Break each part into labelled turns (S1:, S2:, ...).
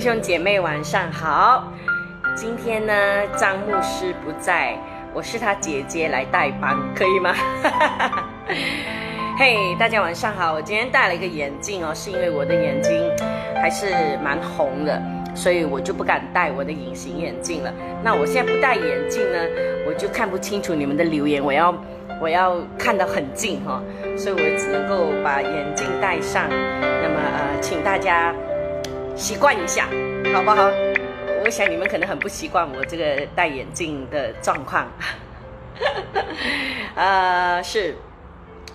S1: 弟兄姐妹晚上好。今天呢，张牧师不在，我是他姐姐来代班，可以吗？嘿，大家晚上好。我今天戴了一个眼镜哦，是因为我的眼睛还是蛮红的，所以我就不敢戴我的隐形眼镜了。那我现在不戴眼镜呢，我就看不清楚你们的留言，我要我要看得很近哈，所以我只能够把眼镜戴上。那么呃，请大家。习惯一下，好不好？我想你们可能很不习惯我这个戴眼镜的状况。呃，是，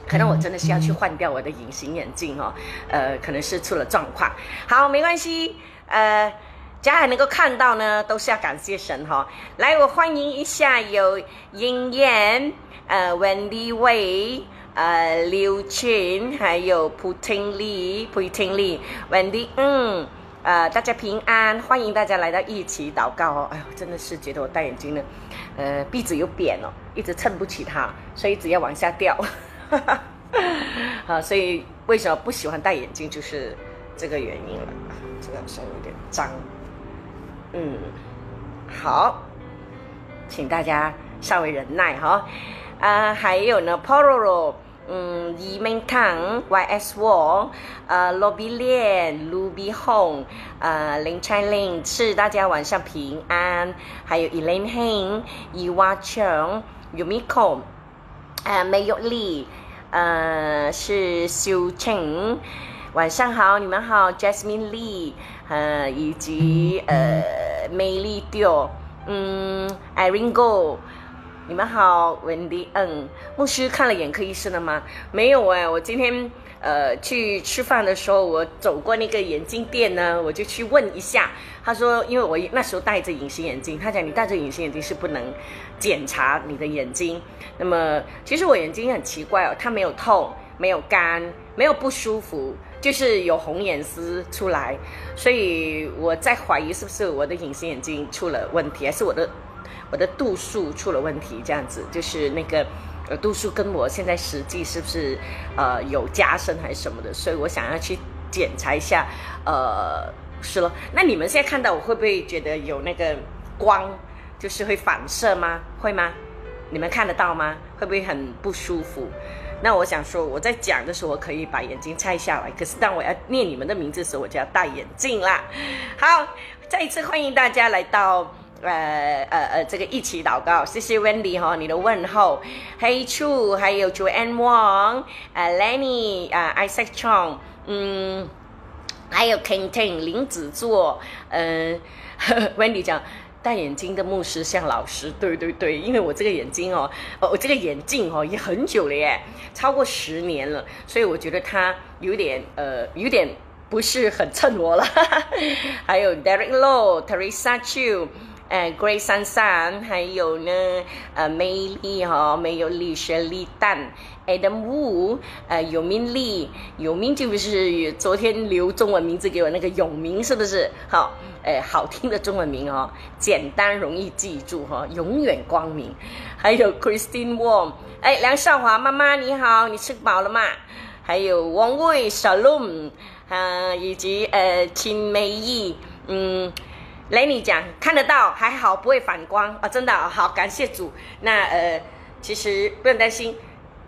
S1: 可能我真的是要去换掉我的隐形眼镜哦。呃，可能是出了状况。好，没关系。呃，家还能够看到呢，都是要感谢神哈。来，我欢迎一下有英燕、呃，Wendy Wei、呃，刘群，还有蒲廷丽、蒲廷丽、Wendy，嗯。呃，大家平安，欢迎大家来到一起祷告哦。哎呦，真的是觉得我戴眼镜呢，呃，鼻子又扁了，一直撑不起它，所以一直要往下掉。好，所以为什么不喜欢戴眼镜，就是这个原因了。这个稍微有点脏。嗯，好，请大家稍微忍耐哈。啊，还有呢，Pororo。嗯，李明康、Y.S. Wong、呃，罗比莲、卢比红、呃，林彩玲，是大家晚上平安。还有 Elaine Heng、伊娃琼、Yumiko、呃，梅玉丽，呃，是修晴，晚上好，你们好，Jasmine Lee，呃，以及呃，美丽丢，嗯，Irene Go。你们好，文迪。嗯，牧师看了眼科医生了吗？没有哎，我今天呃去吃饭的时候，我走过那个眼镜店呢，我就去问一下。他说，因为我那时候戴着隐形眼镜，他讲你戴着隐形眼镜是不能检查你的眼睛。那么其实我眼睛很奇怪哦，它没有痛，没有干，没有不舒服，就是有红眼丝出来。所以我在怀疑是不是我的隐形眼镜出了问题，还是我的。我的度数出了问题，这样子就是那个呃度数跟我现在实际是不是呃有加深还是什么的，所以我想要去检查一下，呃是咯。那你们现在看到我会不会觉得有那个光，就是会反射吗？会吗？你们看得到吗？会不会很不舒服？那我想说我在讲的时候，我可以把眼睛拆下来，可是当我要念你们的名字的时候，我就要戴眼镜啦。好，再一次欢迎大家来到。呃呃呃，这个一起祷告，谢谢 Wendy 哈，你的问候，黑处还有 Joanne Wong，呃 Lenny 啊 Isaac Chong，嗯，还有 King Ting 林子座，嗯，Wendy 讲戴眼镜的牧师像老师，对对对，因为我这个眼睛哦，哦我这个眼镜哦也很久了耶，超过十年了，所以我觉得它有点呃有点不是很衬我了，还有 Derek Low，Teresa Chu。呃，Grace 珊珊，还有呢，呃，美丽哈，没有丽雪丽蛋，Adam Wu，呃，永明丽，永明就是昨天留中文名字给我那个永明，是不是？好，哎，好听的中文名哦，简单容易记住哈，永远光明。还有 Christine Wong，哎，梁少华妈妈你好，你吃饱了吗？还有王卫 Shalom，啊，以及呃，秦美意，嗯。雷尼讲看得到，还好不会反光啊！真的好，感谢主。那呃，其实不用担心，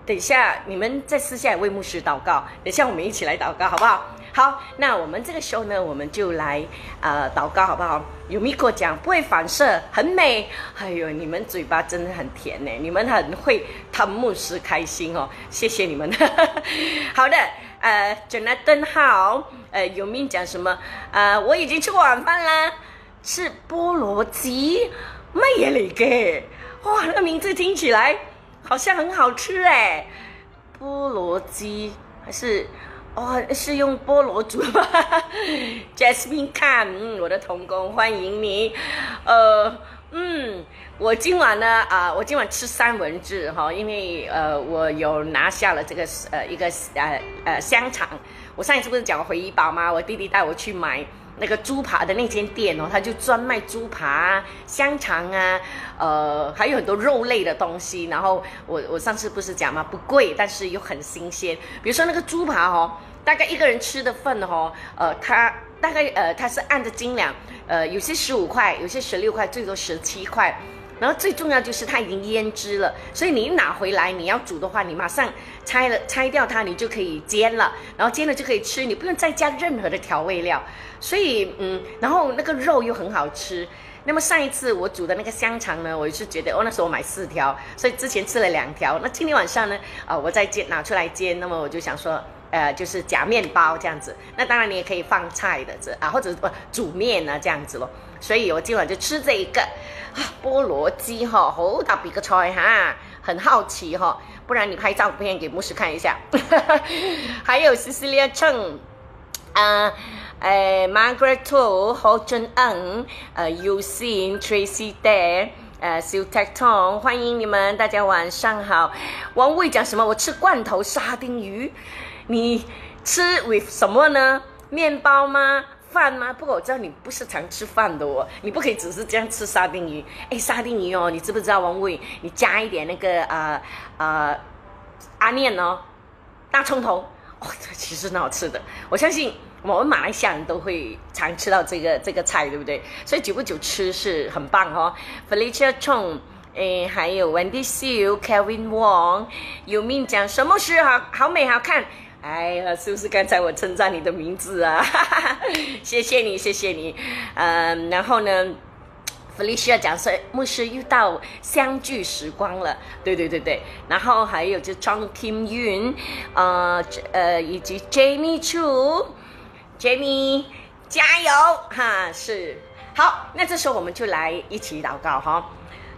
S1: 等一下你们在私下为牧师祷告，等一下我们一起来祷告，好不好？好，那我们这个时候呢，我们就来呃祷告，好不好？有米克讲不会反射，很美。哎呦，你们嘴巴真的很甜呢，你们很会讨牧师开心哦，谢谢你们。好的，呃，Jonathan 好，呃，有命讲什么？呃，我已经吃过晚饭啦。是菠萝鸡，乜嘢嚟嘅？哇，那个名字听起来好像很好吃哎！菠萝鸡还是哦，是用菠萝煮吗？Jasmine 看，嗯，我的童工，欢迎你。呃，嗯，我今晚呢啊，我今晚吃三文治哈，因为呃，我有拿下了这个呃一个呃呃香肠。我上一次不是讲回忆宝吗？我弟弟带我去买。那个猪扒的那间店哦，他就专卖猪扒、香肠啊，呃，还有很多肉类的东西。然后我我上次不是讲吗？不贵，但是又很新鲜。比如说那个猪扒哦，大概一个人吃的份哦，呃，它大概呃，它是按着斤两，呃，有些十五块，有些十六块，最多十七块。然后最重要就是它已经腌制了，所以你一拿回来你要煮的话，你马上拆了拆掉它，你就可以煎了，然后煎了就可以吃，你不用再加任何的调味料。所以嗯，然后那个肉又很好吃。那么上一次我煮的那个香肠呢，我是觉得哦那时候我买四条，所以之前吃了两条。那今天晚上呢，啊我再煎拿出来煎，那么我就想说。呃，就是夹面包这样子，那当然你也可以放菜的这啊，或者不煮面啊这样子咯。所以我今晚就吃这一个啊，菠萝鸡哈，好大比个菜哈，很好奇哈，不然你拍照片给牧师看一下。还有 Cecilia Cheng，啊，呃，Margaret To，侯真恩，呃，Usin Tracy Day，呃，Sue Tecton，欢迎你们，大家晚上好。王卫讲什么？我吃罐头沙丁鱼。你吃 with 什么呢？面包吗？饭吗？不过我知道你不是常吃饭的哦，你不可以只是这样吃沙丁鱼。哎，沙丁鱼哦，你知不知道王伟？你加一点那个呃呃阿念哦，大葱头哦，这其实很好吃的。我相信我们马来西亚人都会常吃到这个这个菜，对不对？所以久不久吃是很棒哦。Felicia Chong，哎，还有 Wendy Siu，Kevin Wong，有命讲什么是好好美好看？哎呀，是不是刚才我称赞你的名字啊？谢谢你，谢谢你。嗯，然后呢，Felicia 讲说牧师又到相聚时光了。对对对对。然后还有就 Chong Kim Yun，呃呃，以及 Jamie Chu，Jamie 加油哈！是好，那这时候我们就来一起祷告哈。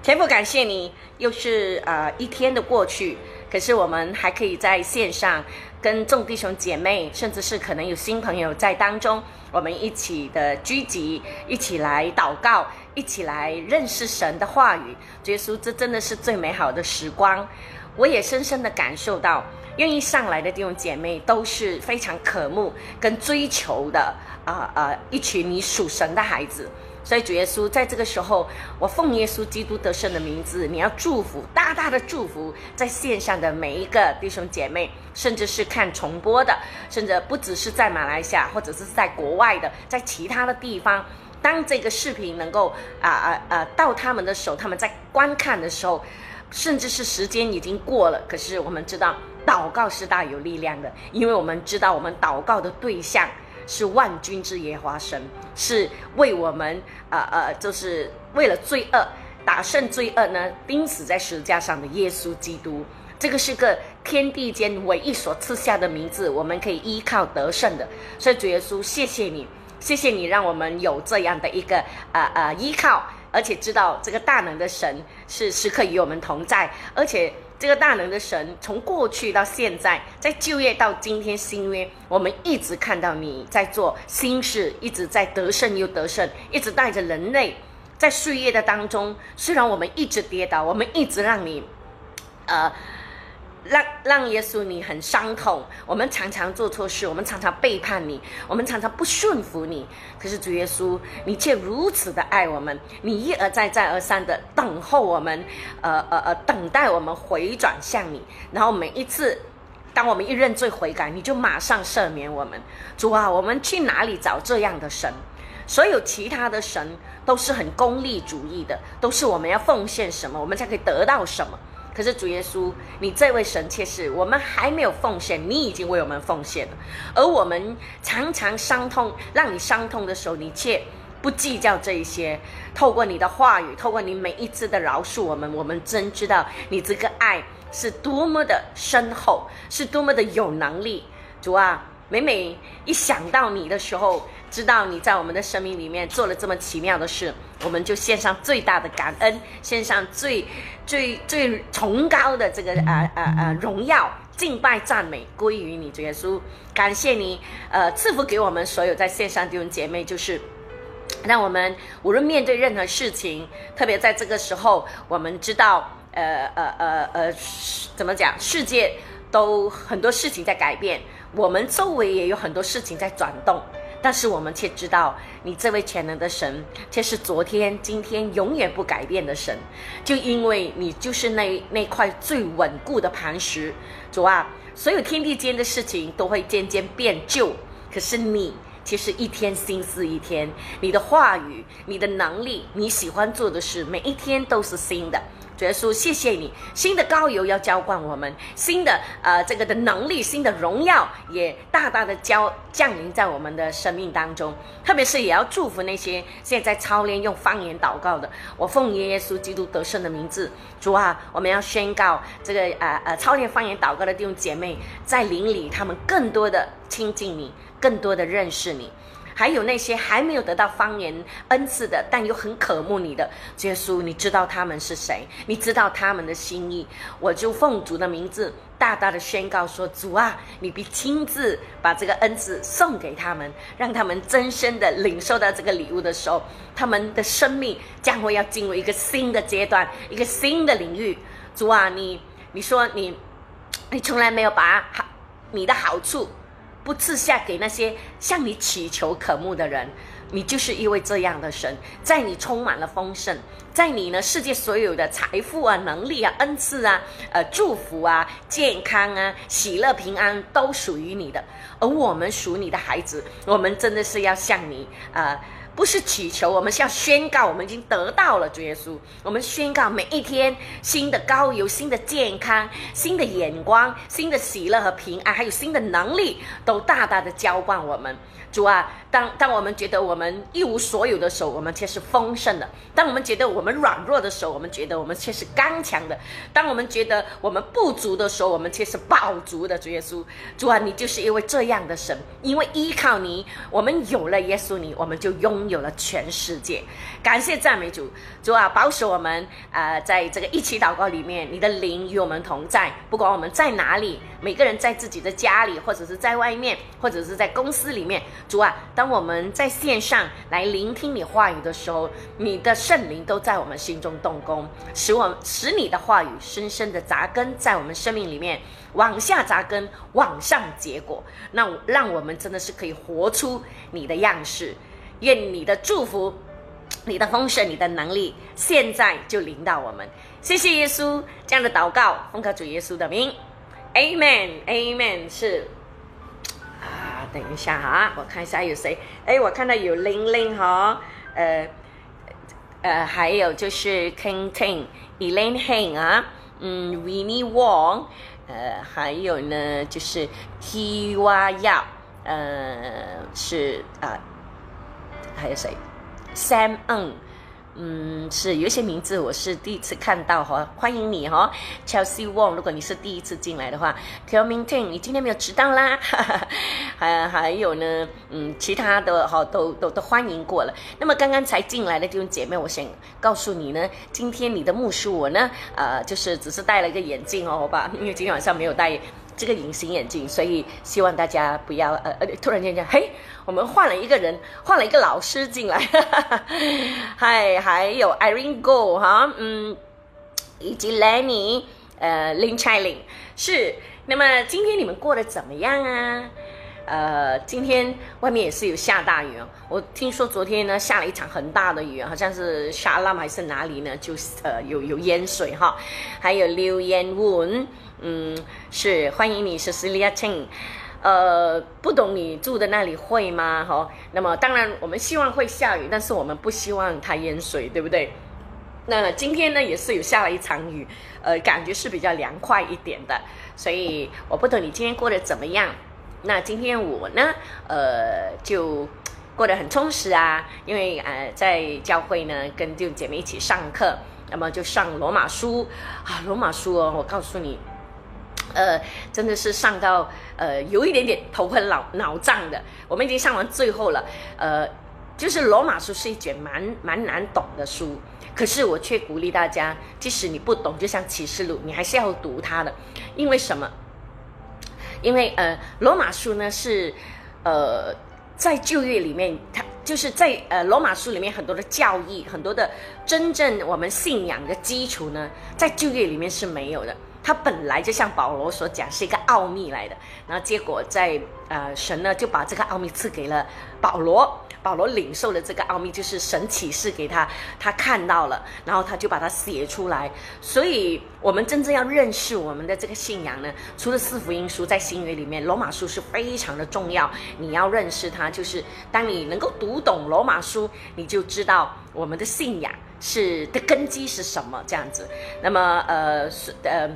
S1: 天父感谢你，又是呃一天的过去，可是我们还可以在线上。跟众弟兄姐妹，甚至是可能有新朋友在当中，我们一起的聚集，一起来祷告，一起来认识神的话语。耶稣，这真的是最美好的时光。我也深深的感受到，愿意上来的弟兄姐妹都是非常渴慕跟追求的啊啊，一群你属神的孩子。所以主耶稣在这个时候，我奉耶稣基督得胜的名字，你要祝福大大的祝福在线上的每一个弟兄姐妹，甚至是看重播的，甚至不只是在马来西亚，或者是在国外的，在其他的地方，当这个视频能够啊啊啊到他们的手，他们在观看的时候，甚至是时间已经过了，可是我们知道祷告是大有力量的，因为我们知道我们祷告的对象。是万军之耶华神，是为我们呃呃，就是为了罪恶打胜罪恶呢，钉死在十字架上的耶稣基督。这个是个天地间唯一所赐下的名字，我们可以依靠得胜的。所以主耶稣，谢谢你，谢谢你，让我们有这样的一个呃呃依靠，而且知道这个大能的神是时刻与我们同在，而且。这个大能的神，从过去到现在，在就业到今天新约，我们一直看到你在做新事，一直在得胜又得胜，一直带着人类在岁月的当中。虽然我们一直跌倒，我们一直让你，呃。让让耶稣你很伤痛，我们常常做错事，我们常常背叛你，我们常常不顺服你。可是主耶稣，你却如此的爱我们，你一而再再而三的等候我们，呃呃呃，等待我们回转向你。然后每一次，当我们一认罪悔改，你就马上赦免我们。主啊，我们去哪里找这样的神？所有其他的神都是很功利主义的，都是我们要奉献什么，我们才可以得到什么。可是主耶稣，你这位神却是我们还没有奉献，你已经为我们奉献了。而我们常常伤痛，让你伤痛的时候，你却不计较这一些。透过你的话语，透过你每一次的饶恕我们，我们真知道你这个爱是多么的深厚，是多么的有能力。主啊，每每一想到你的时候，知道你在我们的生命里面做了这么奇妙的事，我们就献上最大的感恩，献上最最最崇高的这个呃呃呃荣耀、敬拜、赞美归于你，主耶稣，感谢你，呃，赐福给我们所有在线上弟兄姐妹，就是让我们无论面对任何事情，特别在这个时候，我们知道，呃呃呃呃，怎么讲，世界都很多事情在改变，我们周围也有很多事情在转动。但是我们却知道，你这位全能的神，却是昨天、今天永远不改变的神。就因为你就是那那块最稳固的磐石，主啊，所有天地间的事情都会渐渐变旧，可是你。其实一天新似一天，你的话语、你的能力、你喜欢做的事，每一天都是新的。主耶稣，谢谢你，新的高油要浇灌我们，新的呃这个的能力，新的荣耀也大大的浇降临在我们的生命当中。特别是也要祝福那些现在操练用方言祷告的，我奉耶稣基督得胜的名字，主啊，我们要宣告这个呃呃操练方言祷告的弟兄姐妹，在灵里他们更多的亲近你，更多的认识你。还有那些还没有得到方言恩赐的，但又很渴慕你的耶稣，你知道他们是谁？你知道他们的心意。我就奉主的名字，大大的宣告说：主啊，你必亲自把这个恩赐送给他们，让他们真身的领受到这个礼物的时候，他们的生命将会要进入一个新的阶段，一个新的领域。主啊，你你说你，你从来没有把好你的好处。不赐下给那些向你祈求渴慕的人，你就是一位这样的神，在你充满了丰盛，在你呢世界所有的财富啊、能力啊、恩赐啊、呃祝福啊、健康啊、喜乐平安都属于你的，而我们属你的孩子，我们真的是要向你啊。不是祈求，我们是要宣告，我们已经得到了主耶稣。我们宣告每一天新的高油、新的健康、新的眼光、新的喜乐和平安，还有新的能力，都大大的浇灌我们。主啊，当当我们觉得我们一无所有的时候，我们却是丰盛的；当我们觉得我们软弱的时候，我们觉得我们却是刚强的；当我们觉得我们不足的时候，我们却是饱足的。主耶稣，主啊，你就是因为这样的神，因为依靠你，我们有了耶稣你，我们就拥有了全世界。感谢赞美主，主啊，保守我们啊，在这个一起祷告里面，你的灵与我们同在，不管我们在哪里，每个人在自己的家里，或者是在外面，或者是在公司里面。主啊，当我们在线上来聆听你话语的时候，你的圣灵都在我们心中动工，使我使你的话语深深的扎根在我们生命里面，往下扎根，往上结果。那让我们真的是可以活出你的样式。愿你的祝福、你的丰盛、你的能力，现在就临到我们。谢谢耶稣这样的祷告，奉靠主耶稣的名，Amen，Amen，是啊。等一下哈，我看一下有谁。哎，我看到有玲玲哈，呃呃，还有就是 King Ting、Elaine Heng 啊，嗯，Winnie Wong，呃，还有呢就是 Hiwa Yap，呃，是啊，还有谁？Sam Ng。嗯，是有一些名字我是第一次看到哈，欢迎你哈，Chelsea Wong。如果你是第一次进来的话 k e l m i n Ting，你今天没有迟到啦。还还有呢，嗯，其他的哈都都都欢迎过了。那么刚刚才进来的弟兄姐妹，我想告诉你呢，今天你的牧师我呢，呃，就是只是戴了一个眼镜哦，好吧，因为今天晚上没有戴。这个隐形眼镜，所以希望大家不要呃呃，突然间讲，嘿，我们换了一个人，换了一个老师进来，嗨，还有 Irene Go 哈，嗯，以及 Lenny，呃，Lin Chiling，是，那么今天你们过得怎么样啊？呃，今天外面也是有下大雨哦，我听说昨天呢下了一场很大的雨，好像是沙拉还是哪里呢，就是呃有有淹水哈，还有刘延文。嗯，是欢迎你，是 Celia Cheng。呃，不懂你住的那里会吗？哈，那么当然我们希望会下雨，但是我们不希望它淹水，对不对？那今天呢也是有下了一场雨，呃，感觉是比较凉快一点的。所以我不懂你今天过得怎么样？那今天我呢，呃，就过得很充实啊，因为呃在教会呢跟弟兄姐妹一起上课，那么就上罗马书啊，罗马书哦，我告诉你。呃，真的是上到呃有一点点头昏脑脑胀的。我们已经上完最后了，呃，就是罗马书是一卷蛮蛮难懂的书，可是我却鼓励大家，即使你不懂，就像启示录，你还是要读它的。因为什么？因为呃，罗马书呢是呃在旧约里面，它就是在呃罗马书里面很多的教义，很多的真正我们信仰的基础呢，在旧约里面是没有的。它本来就像保罗所讲，是一个奥秘来的。然后结果在呃神呢就把这个奥秘赐给了保罗，保罗领受了这个奥秘，就是神启示给他，他看到了，然后他就把它写出来。所以，我们真正要认识我们的这个信仰呢，除了四福音书在新约里面，罗马书是非常的重要。你要认识它，就是当你能够读懂罗马书，你就知道我们的信仰是的根基是什么这样子。那么，呃，是呃。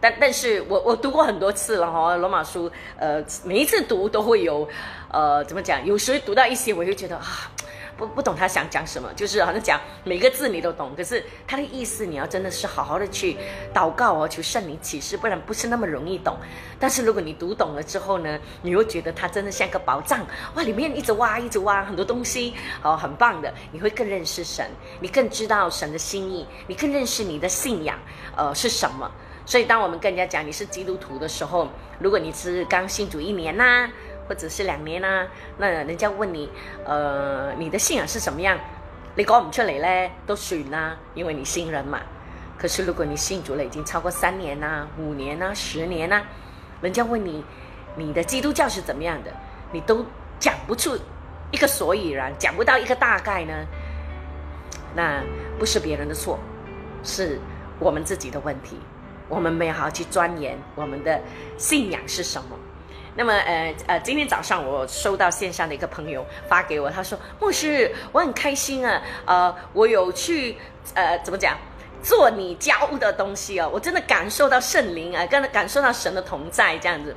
S1: 但但是我我读过很多次了哈，罗马书，呃，每一次读都会有，呃，怎么讲？有时候读到一些，我就觉得啊，不不懂他想讲什么，就是好像讲每个字你都懂，可是他的意思你要真的是好好的去祷告哦，求圣灵启示，不然不是那么容易懂。但是如果你读懂了之后呢，你又觉得它真的像个宝藏哇，里面一直挖一直挖很多东西哦，很棒的，你会更认识神，你更知道神的心意，你更认识你的信仰，呃，是什么。所以，当我们跟人家讲你是基督徒的时候，如果你是刚信主一年呐，或者是两年呐，那人家问你，呃，你的信仰是什么样？你讲唔出嚟咧，都算啦，因为你新人嘛。可是，如果你信主了已经超过三年呐、五年呐、十年呐，人家问你，你的基督教是怎么样的，你都讲不出一个所以然，讲不到一个大概呢，那不是别人的错，是我们自己的问题。我们没有好好去钻研我们的信仰是什么。那么，呃呃，今天早上我收到线上的一个朋友发给我，他说：“牧师，我很开心啊，呃，我有去，呃，怎么讲，做你教的东西哦，我真的感受到圣灵啊，跟感受到神的同在这样子。”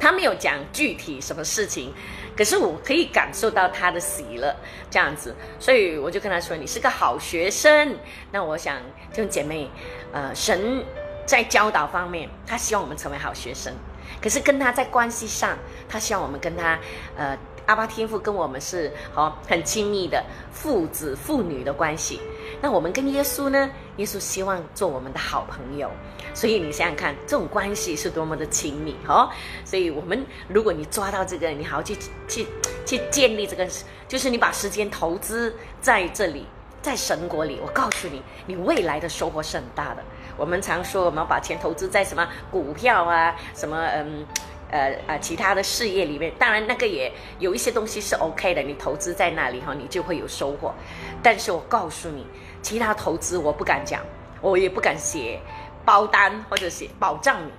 S1: 他没有讲具体什么事情，可是我可以感受到他的喜乐这样子，所以我就跟他说：“你是个好学生。”那我想，这种姐妹，呃，神在教导方面，他希望我们成为好学生，可是跟他在关系上，他希望我们跟他，呃。阿巴天父跟我们是好很亲密的父子父女的关系，那我们跟耶稣呢？耶稣希望做我们的好朋友，所以你想想看，这种关系是多么的亲密哦！所以我们如果你抓到这个，你好好去去去建立这个，就是你把时间投资在这里，在神国里，我告诉你，你未来的收获是很大的。我们常说我们要把钱投资在什么股票啊，什么嗯。呃呃，其他的事业里面，当然那个也有一些东西是 OK 的，你投资在那里哈，你就会有收获。但是我告诉你，其他投资我不敢讲，我也不敢写包单或者写保障你。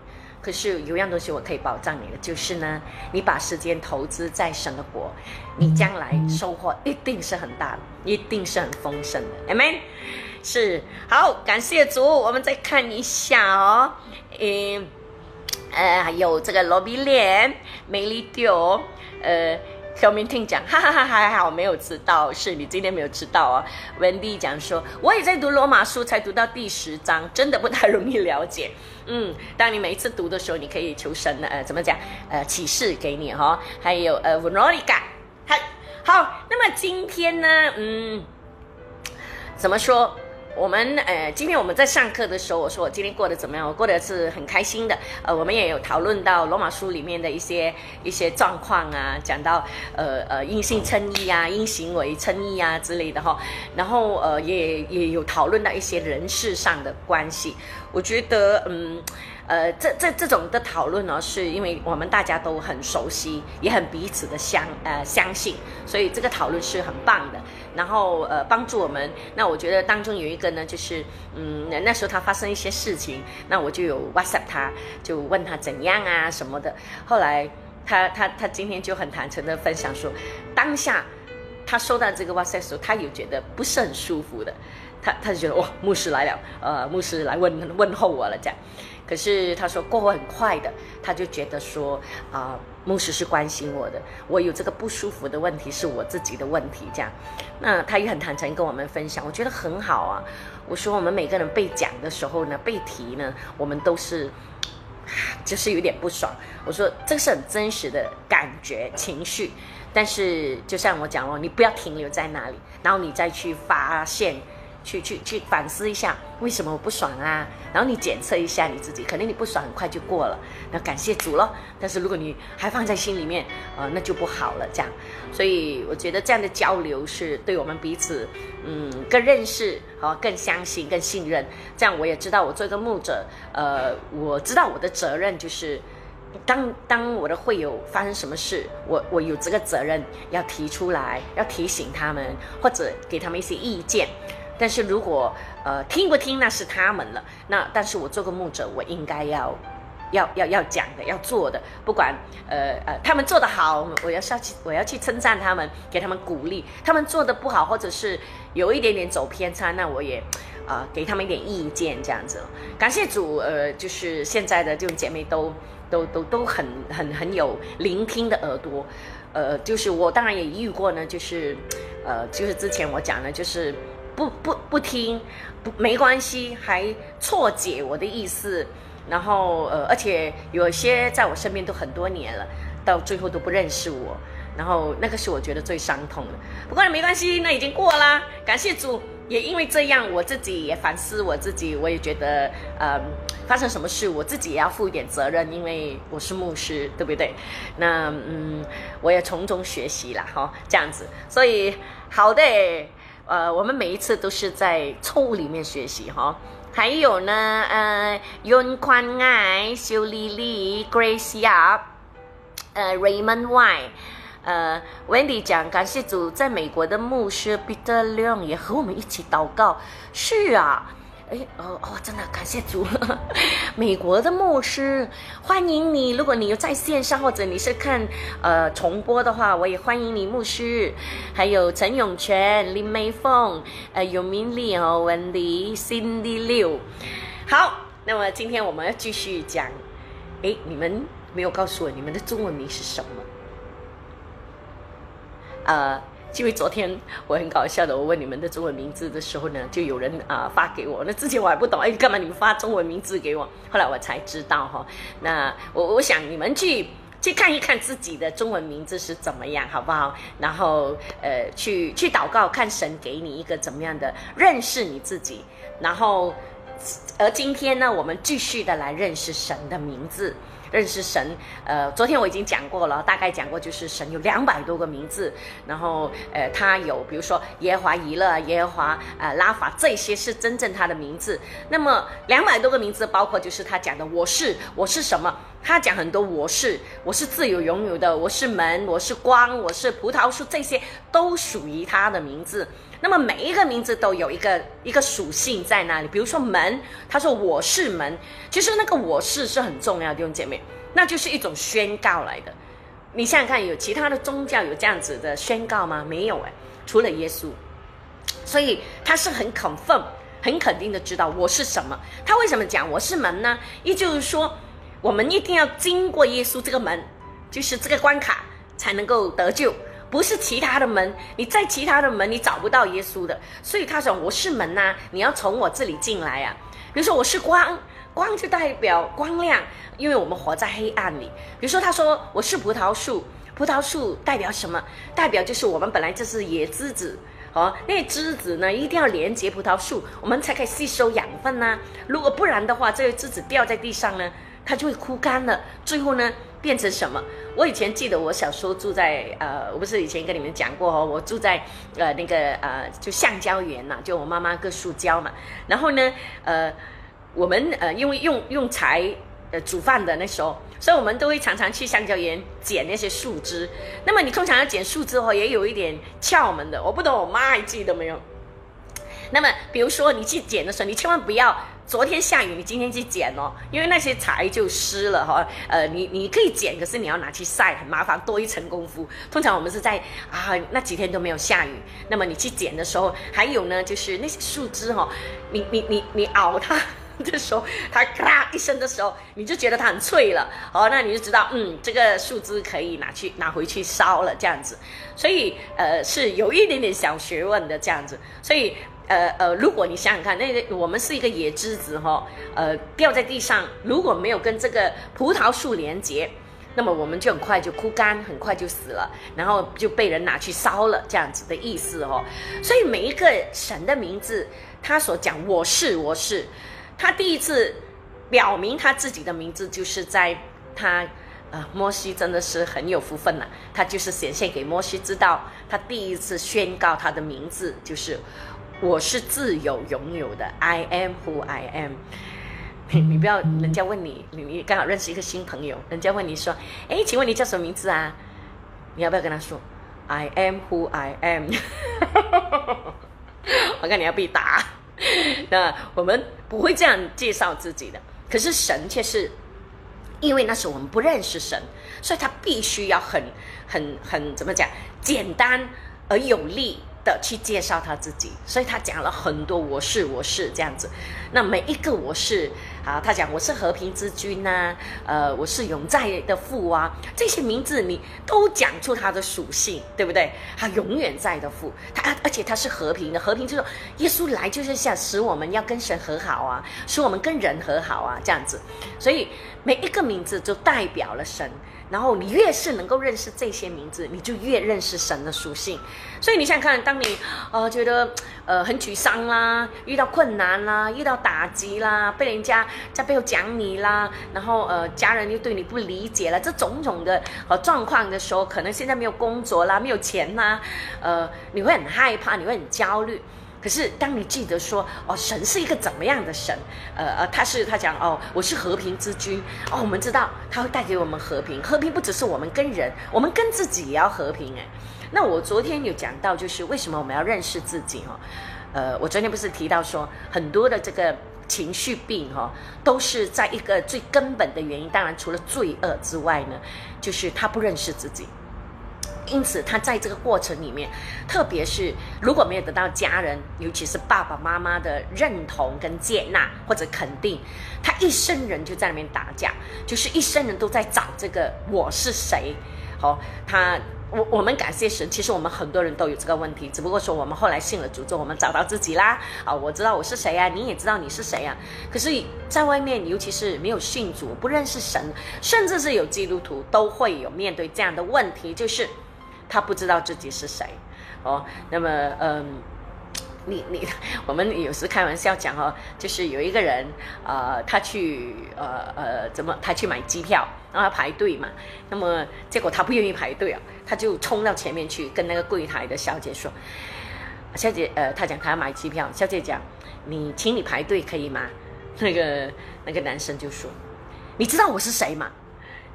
S1: 可是有样东西我可以保障你的，就是呢，你把时间投资在神的国，你将来收获一定是很大的，一定是很丰盛的。Amen。是好，感谢主。我们再看一下哦，嗯。呃，还有这个罗比莲、美丽丢，呃，小明听讲，哈哈哈，还好没有迟到，是你今天没有迟到哦。文迪讲说，我也在读罗马书，才读到第十章，真的不太容易了解。嗯，当你每一次读的时候，你可以求神的，呃，怎么讲？呃，启示给你哈。还有呃，Veronica，好，好，那么今天呢，嗯，怎么说？我们呃，今天我们在上课的时候，我说我今天过得怎么样？我过得是很开心的。呃，我们也有讨论到罗马书里面的一些一些状况啊，讲到呃呃因信称义啊，因行为称义啊之类的哈。然后呃也也有讨论到一些人事上的关系。我觉得嗯。呃，这这这种的讨论呢，是因为我们大家都很熟悉，也很彼此的相呃相信，所以这个讨论是很棒的。然后呃，帮助我们。那我觉得当中有一个呢，就是嗯，那时候他发生一些事情，那我就有 WhatsApp 他，就问他怎样啊什么的。后来他他他今天就很坦诚的分享说，当下他收到这个 WhatsApp 的时候，他有觉得不是很舒服的，他他就觉得哇，牧师来了，呃，牧师来问问候我了这样。可是他说过后很快的，他就觉得说啊，牧师是关心我的，我有这个不舒服的问题是我自己的问题，这样，那他也很坦诚跟我们分享，我觉得很好啊。我说我们每个人被讲的时候呢，被提呢，我们都是就是有点不爽。我说这是很真实的感觉情绪，但是就像我讲哦，你不要停留在那里，然后你再去发现。去去去反思一下，为什么我不爽啊？然后你检测一下你自己，肯定你不爽很快就过了，那感谢主了。但是如果你还放在心里面，呃，那就不好了。这样，所以我觉得这样的交流是对我们彼此，嗯，更认识，哦，更相信，更信任。这样我也知道，我做一个牧者，呃，我知道我的责任就是当当我的会友发生什么事，我我有这个责任要提出来，要提醒他们，或者给他们一些意见。但是如果呃听不听那是他们了，那但是我做个牧者，我应该要要要要讲的，要做的，不管呃呃他们做得好，我要下去我要去称赞他们，给他们鼓励；他们做的不好，或者是有一点点走偏差，那我也。啊，给他们一点意见，这样子。感谢主，呃，就是现在的这种姐妹都都都都很很很有聆听的耳朵，呃，就是我当然也遇过呢，就是呃，就是之前我讲的，就是不不不听，不没关系，还错解我的意思，然后呃，而且有些在我身边都很多年了，到最后都不认识我，然后那个是我觉得最伤痛的。不过没关系，那已经过啦，感谢主。也因为这样，我自己也反思我自己，我也觉得，呃，发生什么事，我自己也要负一点责任，因为我是牧师，对不对？那嗯，我也从中学习了哈，这样子。所以好的，呃，我们每一次都是在错误里面学习哈。还有呢，呃，윤관爱、修丽丽、Grace Yap、呃，Raymond Y。呃，Wendy 讲，感谢主，在美国的牧师 Peter Leon 也和我们一起祷告。是啊，哎，哦哦，真的感谢主，美国的牧师，欢迎你。如果你有在线上或者你是看呃重播的话，我也欢迎你，牧师。还有陈永全、林美凤、呃尤明丽哦，Wendy、Cindy 六。好，那么今天我们要继续讲。哎，你们没有告诉我你们的中文名是什么？呃，因为昨天我很搞笑的，我问你们的中文名字的时候呢，就有人啊发给我。那之前我还不懂，哎，干嘛你们发中文名字给我？后来我才知道哈。那我我想你们去去看一看自己的中文名字是怎么样，好不好？然后呃，去去祷告，看神给你一个怎么样的认识你自己。然后，而今天呢，我们继续的来认识神的名字。认识神，呃，昨天我已经讲过了，大概讲过，就是神有两百多个名字，然后，呃，他有，比如说耶和华以勒、耶和华呃拉法，这些是真正他的名字。那么两百多个名字，包括就是他讲的我是，我是什么？他讲很多我是，我是自由拥有的，我是门，我是光，我是葡萄树，这些都属于他的名字。那么每一个名字都有一个一个属性在那里，比如说门，他说我是门，其实那个我是是很重要的，弟兄姐妹，那就是一种宣告来的。你想想看，有其他的宗教有这样子的宣告吗？没有哎，除了耶稣，所以他是很 confirm，很肯定的知道我是什么。他为什么讲我是门呢？也就是说，我们一定要经过耶稣这个门，就是这个关卡，才能够得救。不是其他的门，你在其他的门你找不到耶稣的，所以他说我是门呐，你要从我这里进来啊。比如说我是光，光就代表光亮，因为我们活在黑暗里。比如说他说我是葡萄树，葡萄树代表什么？代表就是我们本来就是野枝子，哦，那枝子呢一定要连接葡萄树，我们才可以吸收养分呐。如果不然的话，这个枝子掉在地上呢，它就会枯干了，最后呢变成什么？我以前记得，我小时候住在呃，我不是以前跟你们讲过哦，我住在呃那个呃就橡胶园呐，就我妈妈割树胶嘛。然后呢，呃，我们呃因为用用柴呃煮饭的那时候，所以我们都会常常去橡胶园捡那些树枝。那么你通常要捡树枝哦，也有一点窍门的，我不懂我妈还记得没有？那么比如说你去捡的时候，你千万不要。昨天下雨，你今天去捡哦，因为那些柴就湿了哈。呃，你你可以捡，可是你要拿去晒，很麻烦，多一层功夫。通常我们是在啊那几天都没有下雨，那么你去捡的时候，还有呢，就是那些树枝哈，你你你你熬它的时候，它咔一声的时候，你就觉得它很脆了，哦，那你就知道，嗯，这个树枝可以拿去拿回去烧了这样子。所以呃是有一点点小学问的这样子，所以。呃呃，如果你想想看，那个我们是一个野枝子哈，呃，掉在地上，如果没有跟这个葡萄树连接，那么我们就很快就枯干，很快就死了，然后就被人拿去烧了，这样子的意思哦。所以每一个神的名字，他所讲我是我是，他第一次表明他自己的名字，就是在他呃摩西真的是很有福分呐，他就是显现给摩西知道，他第一次宣告他的名字就是。我是自由拥有的，I am who I am。你不要人家问你，你你刚好认识一个新朋友，人家问你说，哎，请问你叫什么名字啊？你要不要跟他说，I am who I am？我看你要被打。那我们不会这样介绍自己的，可是神却是，因为那时候我们不认识神，所以他必须要很、很、很怎么讲，简单而有力。的去介绍他自己，所以他讲了很多我是我是这样子。那每一个我是啊，他讲我是和平之君呐，呃，我是永在的父啊，这些名字你都讲出他的属性，对不对？他永远在的父，他而且他是和平的，和平就是耶稣来就是想使我们要跟神和好啊，使我们跟人和好啊，这样子。所以每一个名字就代表了神。然后你越是能够认识这些名字，你就越认识神的属性。所以你想想看，当你呃觉得呃很沮丧啦，遇到困难啦，遇到打击啦，被人家在背后讲你啦，然后呃家人又对你不理解了，这种种的呃状况的时候，可能现在没有工作啦，没有钱啦，呃你会很害怕，你会很焦虑。可是，当你记得说哦，神是一个怎么样的神？呃呃，他是他讲哦，我是和平之君哦。我们知道他会带给我们和平，和平不只是我们跟人，我们跟自己也要和平哎。那我昨天有讲到，就是为什么我们要认识自己哈？呃，我昨天不是提到说，很多的这个情绪病哈，都是在一个最根本的原因，当然除了罪恶之外呢，就是他不认识自己。因此，他在这个过程里面，特别是如果没有得到家人，尤其是爸爸妈妈的认同跟接纳或者肯定，他一生人就在那边打架，就是一生人都在找这个我是谁。好，他我我们感谢神，其实我们很多人都有这个问题，只不过说我们后来信了主之后，我们找到自己啦。啊，我知道我是谁呀，你也知道你是谁呀。可是，在外面，尤其是没有信主、不认识神，甚至是有基督徒，都会有面对这样的问题，就是。他不知道自己是谁，哦，那么，嗯，你你，我们有时开玩笑讲哦，就是有一个人，呃，他去，呃呃，怎么，他去买机票，然后他排队嘛，那么结果他不愿意排队啊，他就冲到前面去跟那个柜台的小姐说，小姐，呃，他讲他要买机票，小姐讲，你请你排队可以吗？那个那个男生就说，你知道我是谁吗？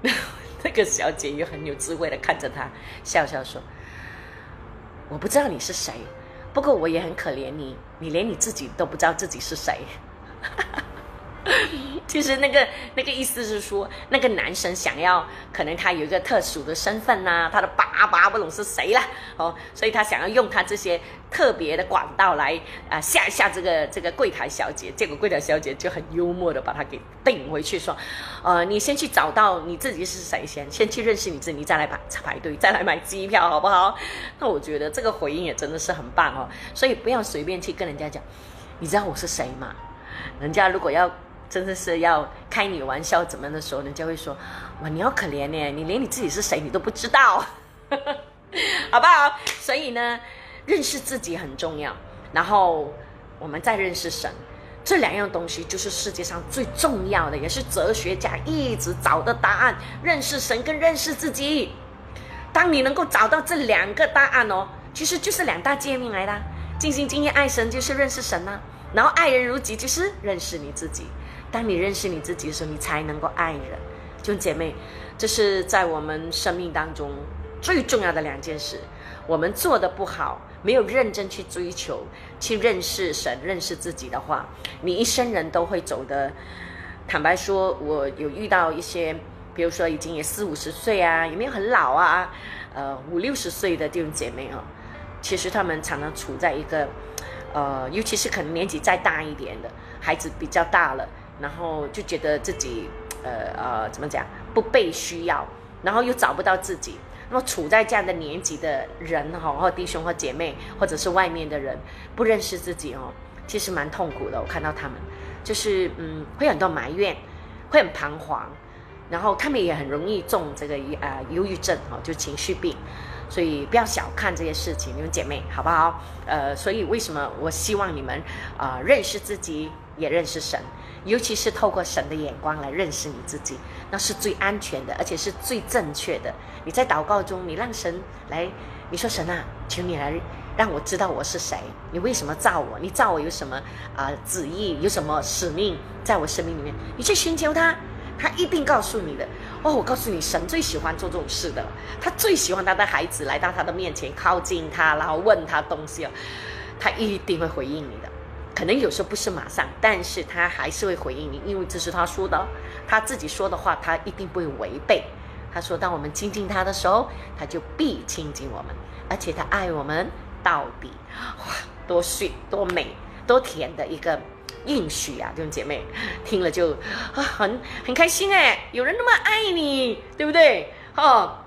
S1: 那个小姐也很有智慧的看着他，笑笑说：“我不知道你是谁，不过我也很可怜你，你连你自己都不知道自己是谁。” 其实那个那个意思是说，那个男生想要，可能他有一个特殊的身份呐，他的爸爸不懂是谁了哦，所以他想要用他这些特别的管道来啊吓一吓这个这个柜台小姐。结果柜台小姐就很幽默的把他给顶回去，说，呃，你先去找到你自己是谁先，先去认识你自己，你再来排排队，再来买机票，好不好？那我觉得这个回应也真的是很棒哦，所以不要随便去跟人家讲，你知道我是谁吗？人家如果要。真的是要开你玩笑怎么样的时候，人家会说：“哇，你好可怜呢，你连你自己是谁你都不知道，好不好？”所以呢，认识自己很重要，然后我们再认识神，这两样东西就是世界上最重要的，也是哲学家一直找的答案。认识神跟认识自己，当你能够找到这两个答案哦，其实就是两大诫命来的。尽心尽意爱神就是认识神呐，然后爱人如己就是认识你自己。当你认识你自己的时候，你才能够爱人。弟兄姐妹，这是在我们生命当中最重要的两件事。我们做的不好，没有认真去追求、去认识神、认识自己的话，你一生人都会走的。坦白说，我有遇到一些，比如说已经也四五十岁啊，有没有很老啊？呃，五六十岁的弟兄姐妹哈，其实他们常常处在一个，呃，尤其是可能年纪再大一点的孩子比较大了。然后就觉得自己，呃呃，怎么讲不被需要，然后又找不到自己，那么处在这样的年纪的人哈，或弟兄或姐妹，或者是外面的人，不认识自己哦，其实蛮痛苦的。我看到他们，就是嗯，会很多埋怨，会很彷徨，然后他们也很容易中这个呃忧郁症哈，就情绪病。所以不要小看这些事情，你们姐妹好不好？呃，所以为什么我希望你们啊认识自己，也认识神。尤其是透过神的眼光来认识你自己，那是最安全的，而且是最正确的。你在祷告中，你让神来，你说神啊，求你来让我知道我是谁，你为什么造我？你造我有什么啊旨意？有什么使命在我生命里面？你去寻求他，他一定告诉你的。哦，我告诉你，神最喜欢做这种事的，他最喜欢他的孩子来到他的面前，靠近他，然后问他东西哦，他一定会回应你的。可能有时候不是马上，但是他还是会回应你，因为这是他说的，他自己说的话，他一定不会违背。他说，当我们亲近他的时候，他就必亲近我们，而且他爱我们到底。哇，多水多美多甜的一个应许啊，弟兄姐妹，听了就啊很很开心哎，有人那么爱你，对不对？哦。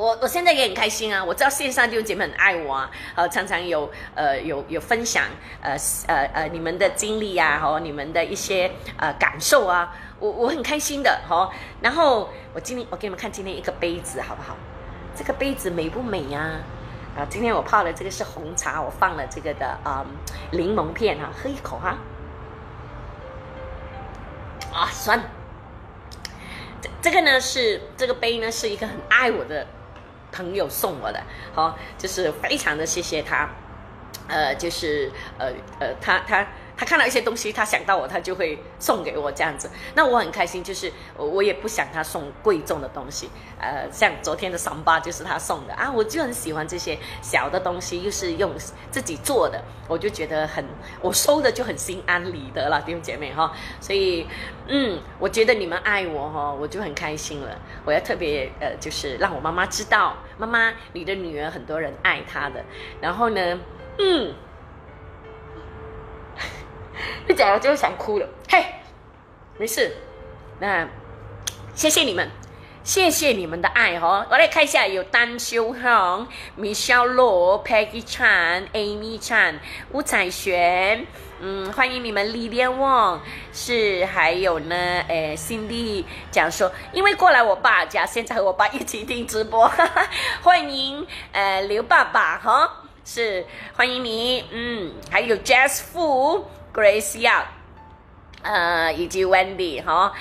S1: 我我现在也很开心啊！我知道线上弟兄姐妹很爱我啊，呃，常常有呃有有分享呃呃呃你们的经历呀，和你们的一些呃感受啊，我我很开心的哈。然后我今天我给你们看今天一个杯子好不好？这个杯子美不美呀？啊，今天我泡的这个是红茶，我放了这个的啊柠檬片哈，喝一口哈。啊，酸。这这个呢是这个杯呢是一个很爱我的。朋友送我的，好，就是非常的谢谢他，呃，就是呃呃，他他他看到一些东西，他想到我，他就会送给我这样子，那我很开心，就是我也不想他送贵重的东西，呃，像昨天的桑巴就是他送的啊，我就很喜欢这些小的东西，又是用自己做的，我就觉得很，我收的就很心安理得了，弟兄姐妹哈，所以。嗯，我觉得你们爱我哈，我就很开心了。我要特别呃，就是让我妈妈知道，妈妈，你的女儿很多人爱她的。然后呢，嗯，一讲了就想哭了。嘿，没事，那谢谢你们。谢谢你们的爱哈！我来看一下，有丹修恒、米小罗、Peggy Chan、Amy Chan、吴彩璇，嗯，欢迎你们李连旺，是还有呢，诶，Cindy 讲说，因为过来我爸家，现在和我爸一起听直播，哈哈，欢迎呃刘爸爸哈，是欢迎你，嗯，还有 Jazz Fu、Grace Young，呃，以及 Wendy 哈。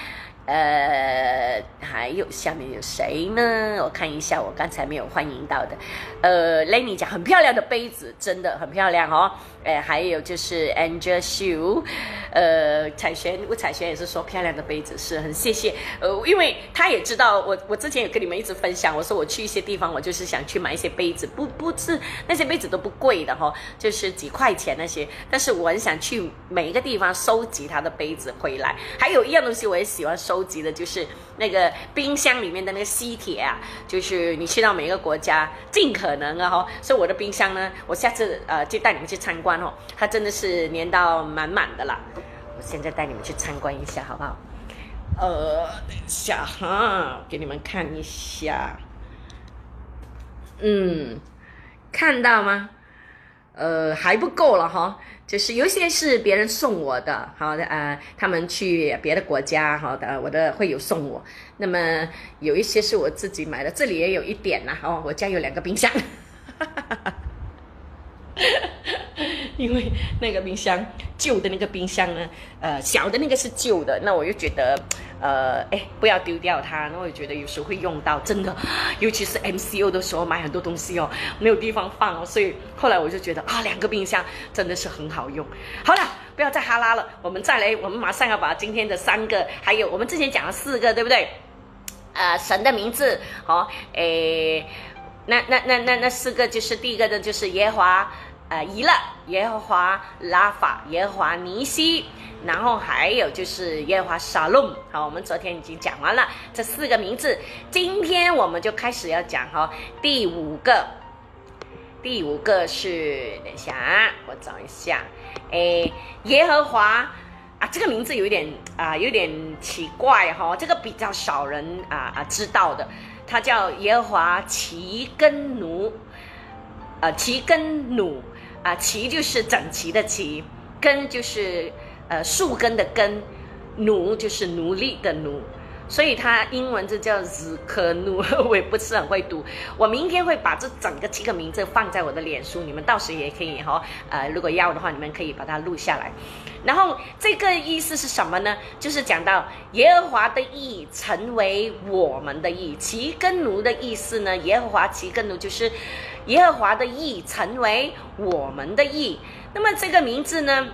S1: 呃，还有下面有谁呢？我看一下，我刚才没有欢迎到的。呃，Lenny 讲很漂亮的杯子，真的很漂亮哦。哎，还有就是 Angel Shoe，呃，彩璇我彩璇也是说漂亮的杯子，是很谢谢。呃，因为他也知道我，我之前有跟你们一直分享，我说我去一些地方，我就是想去买一些杯子，不不是那些杯子都不贵的哈，就是几块钱那些。但是我很想去每一个地方收集他的杯子回来。还有一样东西我也喜欢收集的，就是那个冰箱里面的那个吸铁啊，就是你去到每一个国家，尽可能啊哈，所以我的冰箱呢，我下次呃就带你们去参观。哦，它真的是粘到满满的啦！我现在带你们去参观一下，好不好？呃，等一下哈，给你们看一下。嗯，看到吗？呃，还不够了哈，就是有些是别人送我的，好的啊，他们去别的国家，好的，我的会有送我。那么有一些是我自己买的，这里也有一点呐，哦，我家有两个冰箱。哈哈哈哈 因为那个冰箱旧的那个冰箱呢，呃，小的那个是旧的，那我又觉得，呃，哎，不要丢掉它。那我也觉得有时候会用到，真的，尤其是 MCO 的时候买很多东西哦，没有地方放哦，所以后来我就觉得啊，两个冰箱真的是很好用。好了，不要再哈拉了，我们再来，我们马上要把今天的三个，还有我们之前讲了四个，对不对？呃，神的名字，好，诶，那那那那那四个就是第一个的就是耶华。呃，以勒，耶和华拉法，耶和华尼西，然后还有就是耶和华沙龙。好，我们昨天已经讲完了这四个名字，今天我们就开始要讲哈第五个，第五个是等一下啊，我找一下，哎，耶和华啊，这个名字有点啊有点奇怪哈，这个比较少人啊啊知道的，他叫耶和华齐根奴，呃，齐根努。啊，齐就是整齐的齐，根就是呃树根的根，奴就是奴隶的奴，所以它英文就叫 z k n 我也不是很会读。我明天会把这整个七个名字放在我的脸书，你们到时也可以哈，呃，如果要的话，你们可以把它录下来。然后这个意思是什么呢？就是讲到耶和华的意成为我们的意，其根奴的意思呢？耶和华其根奴就是耶和华的意成为我们的意。那么这个名字呢？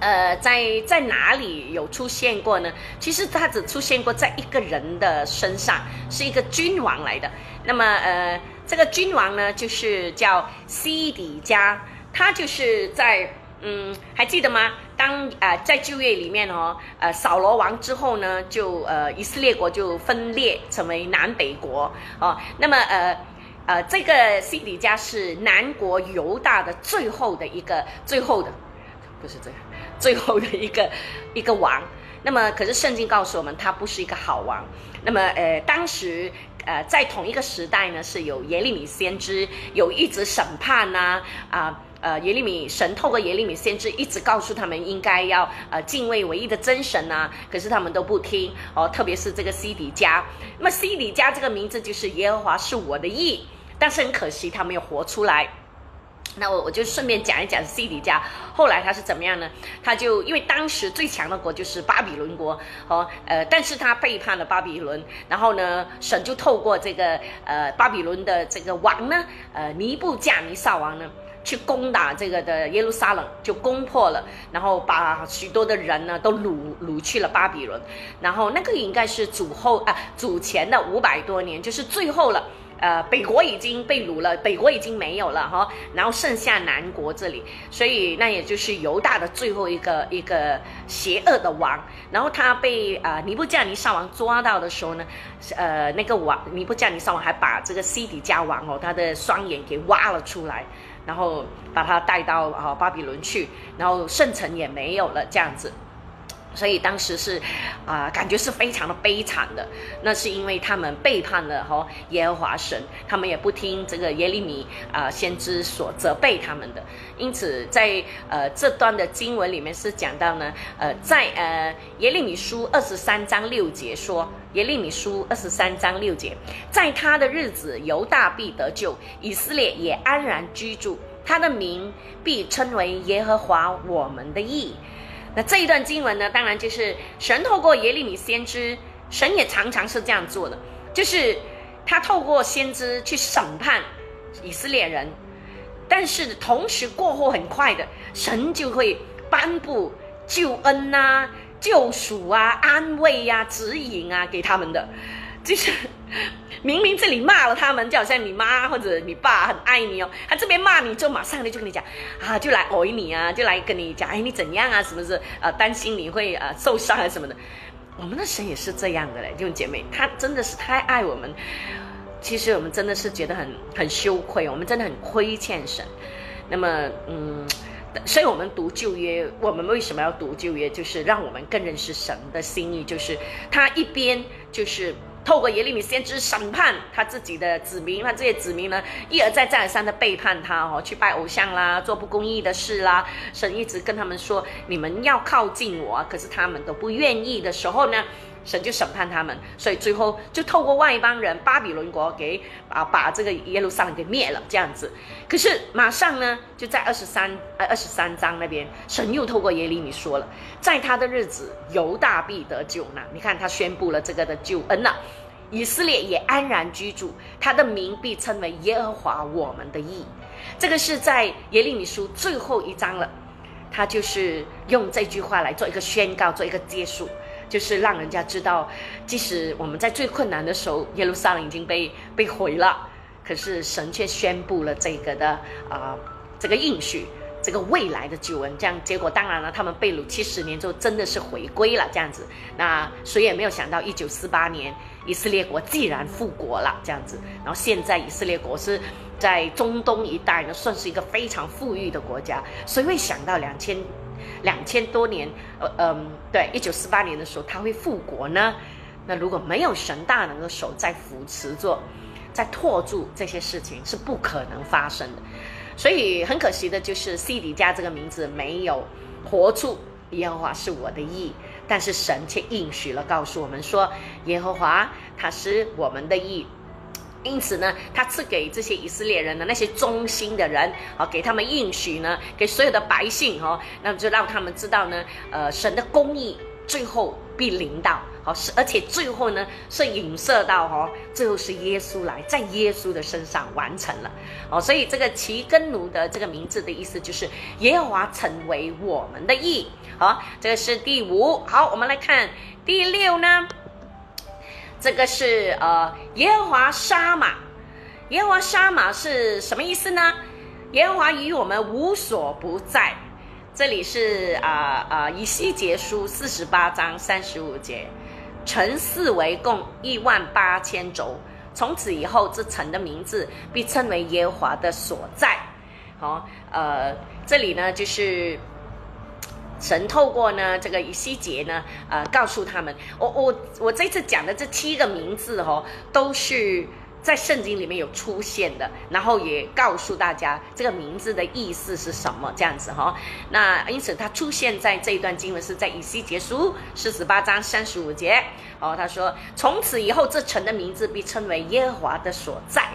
S1: 呃，在在哪里有出现过呢？其实它只出现过在一个人的身上，是一个君王来的。那么，呃，这个君王呢，就是叫西底家，他就是在，嗯，还记得吗？当呃，在旧约里面哦，呃，扫罗王之后呢，就呃，以色列国就分裂成为南北国哦。那么，呃，呃，这个西底家是南国犹大的最后的一个，最后的，不是这样。最后的一个一个王，那么可是圣经告诉我们，他不是一个好王。那么呃，当时呃在同一个时代呢，是有耶利米先知有一直审判呐啊呃耶利米神透过耶利米先知一直告诉他们应该要呃敬畏唯一的真神呐，可是他们都不听哦，特别是这个西底家。那么西底家这个名字就是耶和华是我的意，但是很可惜他没有活出来。那我我就顺便讲一讲西底家，后来他是怎么样呢？他就因为当时最强的国就是巴比伦国，哦，呃，但是他背叛了巴比伦，然后呢，神就透过这个呃巴比伦的这个王呢，呃尼布甲尼撒王呢，去攻打这个的耶路撒冷，就攻破了，然后把许多的人呢都掳掳去了巴比伦，然后那个应该是主后啊主前的五百多年，就是最后了。呃，北国已经被掳了，北国已经没有了哈，然后剩下南国这里，所以那也就是犹大的最后一个一个邪恶的王。然后他被呃尼布加尼撒王抓到的时候呢，呃，那个王尼布加尼撒王还把这个西底家王哦，他的双眼给挖了出来，然后把他带到啊巴比伦去，然后圣城也没有了这样子。所以当时是，啊，感觉是非常的悲惨的。那是因为他们背叛了哈耶和华神，他们也不听这个耶利米啊先知所责备他们的。因此，在呃这段的经文里面是讲到呢，呃，在呃耶利米书二十三章六节说，耶利米书二十三章六节，在他的日子，犹大必得救，以色列也安然居住，他的名必称为耶和华我们的义。那这一段经文呢，当然就是神透过耶利米先知，神也常常是这样做的，就是他透过先知去审判以色列人，但是同时过后很快的，神就会颁布救恩呐、救赎啊、安慰呀、指引啊给他们的，就是。明明这里骂了他们，就好像你妈或者你爸很爱你哦，他这边骂你，就马上就跟你讲啊，就来讹你啊，就来跟你讲，哎，你怎样啊？什么是呃担心你会呃受伤啊什么的？我们的神也是这样的嘞，弟兄姐妹，他真的是太爱我们。其实我们真的是觉得很很羞愧，我们真的很亏欠神。那么，嗯，所以我们读旧约，我们为什么要读旧约？就是让我们更认识神的心意，就是他一边就是。透过耶利米先知审判他自己的子民，那这些子民呢，一而再再而三的背叛他哦，去拜偶像啦，做不公义的事啦。神一直跟他们说，你们要靠近我，可是他们都不愿意的时候呢？神就审判他们，所以最后就透过外邦人巴比伦国给啊把这个耶路撒冷给灭了这样子。可是马上呢，就在二十三呃二十三章那边，神又透过耶利米说了，在他的日子犹大必得救呢。你看他宣布了这个的救恩了，以色列也安然居住，他的名必称为耶和华我们的义。这个是在耶利米书最后一章了，他就是用这句话来做一个宣告，做一个结束。就是让人家知道，即使我们在最困难的时候，耶路撒冷已经被被毁了，可是神却宣布了这个的啊这个应许，这个未来的救恩。这样结果当然了，他们被掳七十年之后真的是回归了这样子。那谁也没有想到，一九四八年以色列国既然复国了这样子。然后现在以色列国是在中东一带呢，算是一个非常富裕的国家。谁会想到两千？两千多年，呃嗯，对，一九四八年的时候他会复国呢。那如果没有神大能的手在扶持着，在托住这些事情，是不可能发生的。所以很可惜的就是西底家这个名字没有活出耶和华是我的意，但是神却应许了，告诉我们说，耶和华他是我们的义。因此呢，他赐给这些以色列人的那些忠心的人，啊，给他们应许呢，给所有的百姓，哈，那么就让他们知道呢，呃，神的公义最后必临到，好，是而且最后呢，是影射到，哈，最后是耶稣来，在耶稣的身上完成了，哦，所以这个奇根奴的这个名字的意思就是耶和华成为我们的义，好，这个是第五，好，我们来看第六呢。这个是呃耶和华杀马，耶和华杀马是什么意思呢？耶和华与我们无所不在。这里是啊啊以西结书四十八章三十五节，城四围共一万八千轴，从此以后这城的名字被称为耶和华的所在。好，呃，这里呢就是。神透过呢这个以西结呢，呃，告诉他们，我我我这次讲的这七个名字哦，都是在圣经里面有出现的，然后也告诉大家这个名字的意思是什么，这样子哈。那因此它出现在这一段经文是在以西结书四十八章三十五节哦，他说从此以后这城的名字被称为耶和华的所在。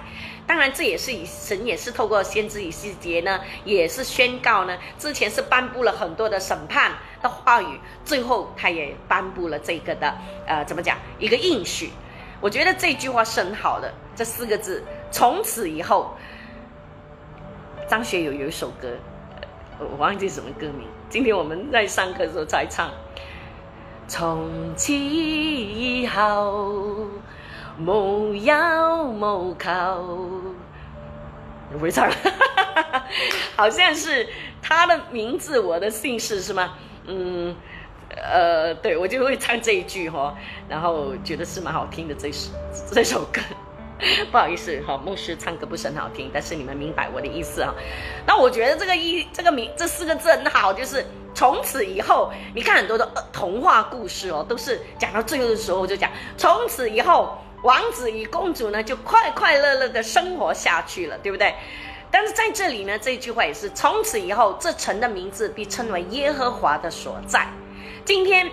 S1: 当然，这也是以神也是透过先知以西结呢，也是宣告呢。之前是颁布了很多的审判的话语，最后他也颁布了这个的，呃，怎么讲？一个应许。我觉得这句话是很好的，这四个字，从此以后。张学友有一首歌，我忘记什么歌名。今天我们在上课的时候在唱。从此以后。无要无求，不会唱，好像是他的名字，我的姓氏是吗？嗯，呃，对我就会唱这一句哈，然后觉得是蛮好听的这首这首歌。不好意思，哈，牧师唱歌不是很好听，但是你们明白我的意思啊。那我觉得这个意这个名这四个字很好，就是从此以后，你看很多的童话故事哦，都是讲到最后的时候就讲从此以后。王子与公主呢，就快快乐乐的生活下去了，对不对？但是在这里呢，这句话也是从此以后，这城的名字被称为耶和华的所在。今天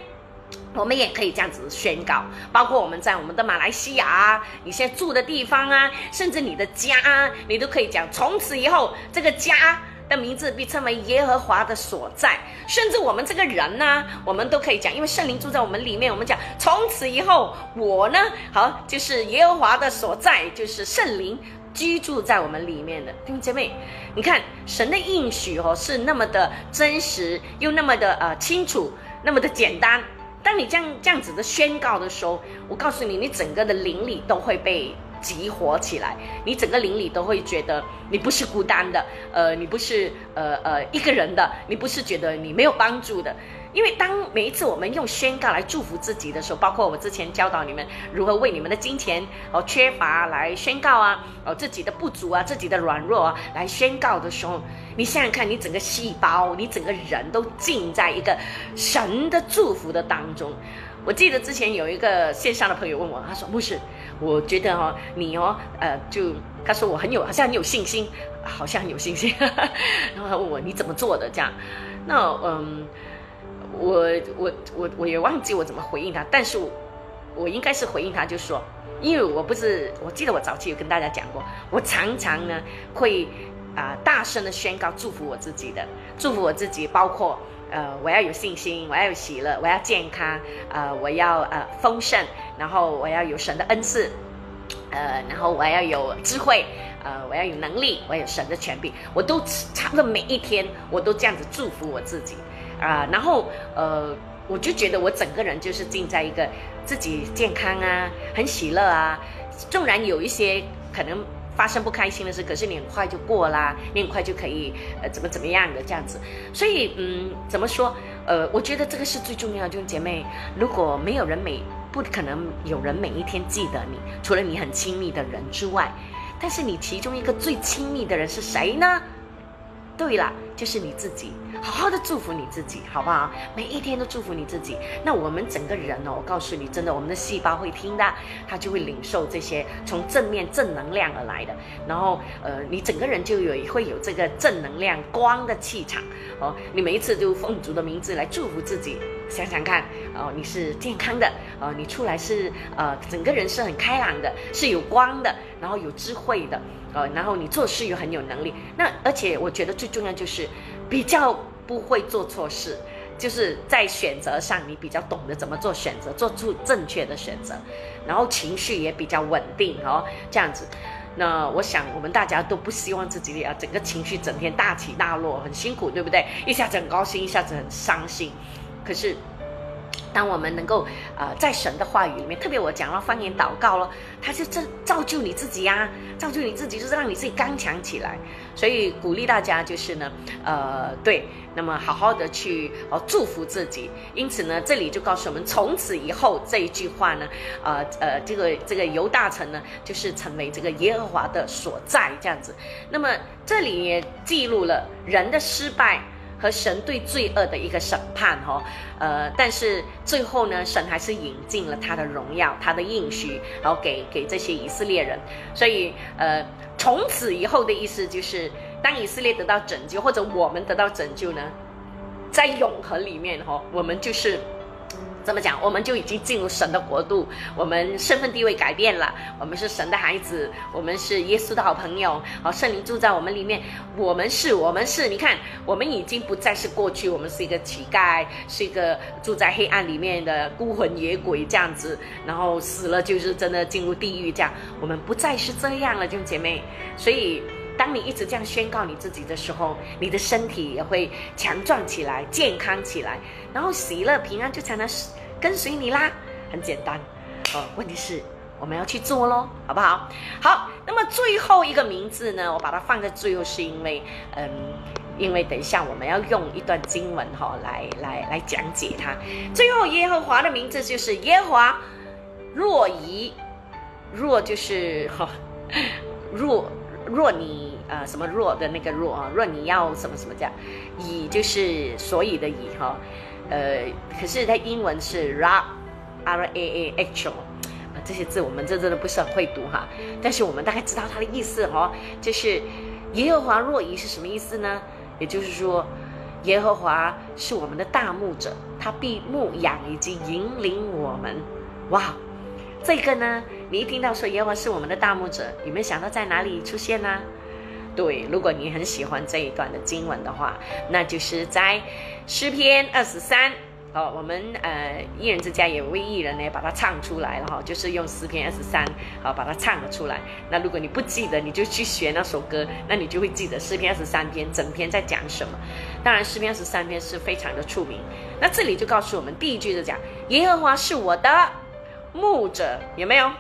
S1: 我们也可以这样子宣告，包括我们在我们的马来西亚啊，你现在住的地方啊，甚至你的家，你都可以讲，从此以后这个家。的名字被称为耶和华的所在，甚至我们这个人呢，我们都可以讲，因为圣灵住在我们里面。我们讲，从此以后，我呢，好，就是耶和华的所在，就是圣灵居住在我们里面的弟兄姐妹。你看，神的应许哦，是那么的真实，又那么的呃清楚，那么的简单。当你这样这样子的宣告的时候，我告诉你，你整个的灵里都会被。激活起来，你整个灵里都会觉得你不是孤单的，呃，你不是呃呃一个人的，你不是觉得你没有帮助的。因为当每一次我们用宣告来祝福自己的时候，包括我之前教导你们如何为你们的金钱哦缺乏来宣告啊，哦自己的不足啊，自己的软弱啊来宣告的时候，你想想看，你整个细胞，你整个人都浸在一个神的祝福的当中。我记得之前有一个线上的朋友问我，他说：“牧师，我觉得哦，你哦，呃，就他说我很有，好像很有信心，好像很有信心。然后他问我你怎么做的这样？那嗯，我我我我也忘记我怎么回应他，但是我应该是回应他，就说，因为我不是，我记得我早期有跟大家讲过，我常常呢会啊大声的宣告祝福我自己的，祝福我自己，包括。呃，我要有信心，我要有喜乐，我要健康，呃，我要呃丰盛，然后我要有神的恩赐，呃，然后我要有智慧，呃，我要有能力，我有神的权柄，我都差不多每一天我都这样子祝福我自己，啊，然后呃，我就觉得我整个人就是浸在一个自己健康啊，很喜乐啊，纵然有一些可能。发生不开心的事，可是你很快就过啦，你很快就可以呃怎么怎么样的这样子，所以嗯怎么说呃我觉得这个是最重要的，就是姐妹，如果没有人每不可能有人每一天记得你，除了你很亲密的人之外，但是你其中一个最亲密的人是谁呢？对了。就是你自己，好好的祝福你自己，好不好？每一天都祝福你自己。那我们整个人哦，我告诉你，真的，我们的细胞会听的，它就会领受这些从正面正能量而来的。然后，呃，你整个人就有会有这个正能量光的气场哦。你每一次就奉主的名字来祝福自己，想想看哦，你是健康的，呃，你出来是呃，整个人是很开朗的，是有光的，然后有智慧的。呃，然后你做事又很有能力，那而且我觉得最重要就是比较不会做错事，就是在选择上你比较懂得怎么做选择，做出正确的选择，然后情绪也比较稳定哦，这样子。那我想我们大家都不希望自己啊整个情绪整天大起大落，很辛苦，对不对？一下子很高兴，一下子很伤心，可是。当我们能够呃在神的话语里面，特别我讲到方言祷告了，他就造造就你自己呀，造就你自己就是让你自己刚强起来。所以鼓励大家就是呢，呃对，那么好好的去哦祝福自己。因此呢，这里就告诉我们，从此以后这一句话呢，呃呃这个这个犹大城呢，就是成为这个耶和华的所在这样子。那么这里也记录了人的失败。和神对罪恶的一个审判，哈，呃，但是最后呢，神还是引进了他的荣耀，他的应许，然后给给这些以色列人。所以，呃，从此以后的意思就是，当以色列得到拯救，或者我们得到拯救呢，在永恒里面，哈，我们就是。这么讲，我们就已经进入神的国度，我们身份地位改变了，我们是神的孩子，我们是耶稣的好朋友，好圣灵住在我们里面，我们是，我们是，你看，我们已经不再是过去，我们是一个乞丐，是一个住在黑暗里面的孤魂野鬼这样子，然后死了就是真的进入地狱这样，我们不再是这样了，弟兄姐妹，所以。当你一直这样宣告你自己的时候，你的身体也会强壮起来、健康起来，然后喜乐平安就才能跟随你啦。很简单，哦，问题是我们要去做喽，好不好？好，那么最后一个名字呢，我把它放在最后，是因为，嗯，因为等一下我们要用一段经文哈来来来讲解它。最后耶和华的名字就是耶和华若疑，若就是哈若。若你呃什么若的那个若啊，若你要什么什么这样，以就是所以的以哈，呃，可是它英文是 ra r a a h o 这些字我们这真的不是很会读哈，但是我们大概知道它的意思哈，就是耶和华若以是什么意思呢？也就是说，耶和华是我们的大牧者，他必牧养以及引领我们，哇。这个呢，你一听到说耶和华是我们的大牧者，有没有想到在哪里出现呢？对，如果你很喜欢这一段的经文的话，那就是在诗篇二十三。哦，我们呃一人之家也为艺人呢把它唱出来了哈，就是用诗篇二十三好把它唱了出来。那如果你不记得，你就去学那首歌，那你就会记得诗篇二十三篇整篇在讲什么。当然，诗篇二十三篇是非常的出名。那这里就告诉我们，第一句就讲耶和华是我的。牧者有没有？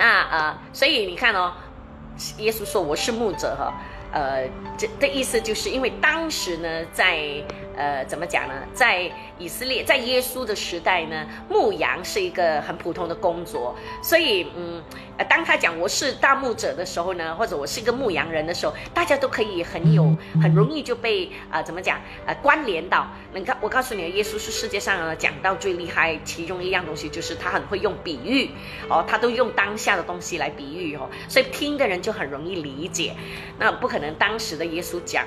S1: 那呃，所以你看哦，耶稣说我是牧者哈，呃，这的意思就是因为当时呢，在呃怎么讲呢，在以色列，在耶稣的时代呢，牧羊是一个很普通的工作，所以嗯。当他讲我是大牧者的时候呢，或者我是一个牧羊人的时候，大家都可以很有很容易就被啊怎么讲呃关联到。你看，我告诉你，耶稣是世界上讲到最厉害，其中一样东西就是他很会用比喻哦，他都用当下的东西来比喻哦，所以听的人就很容易理解。那不可能当时的耶稣讲，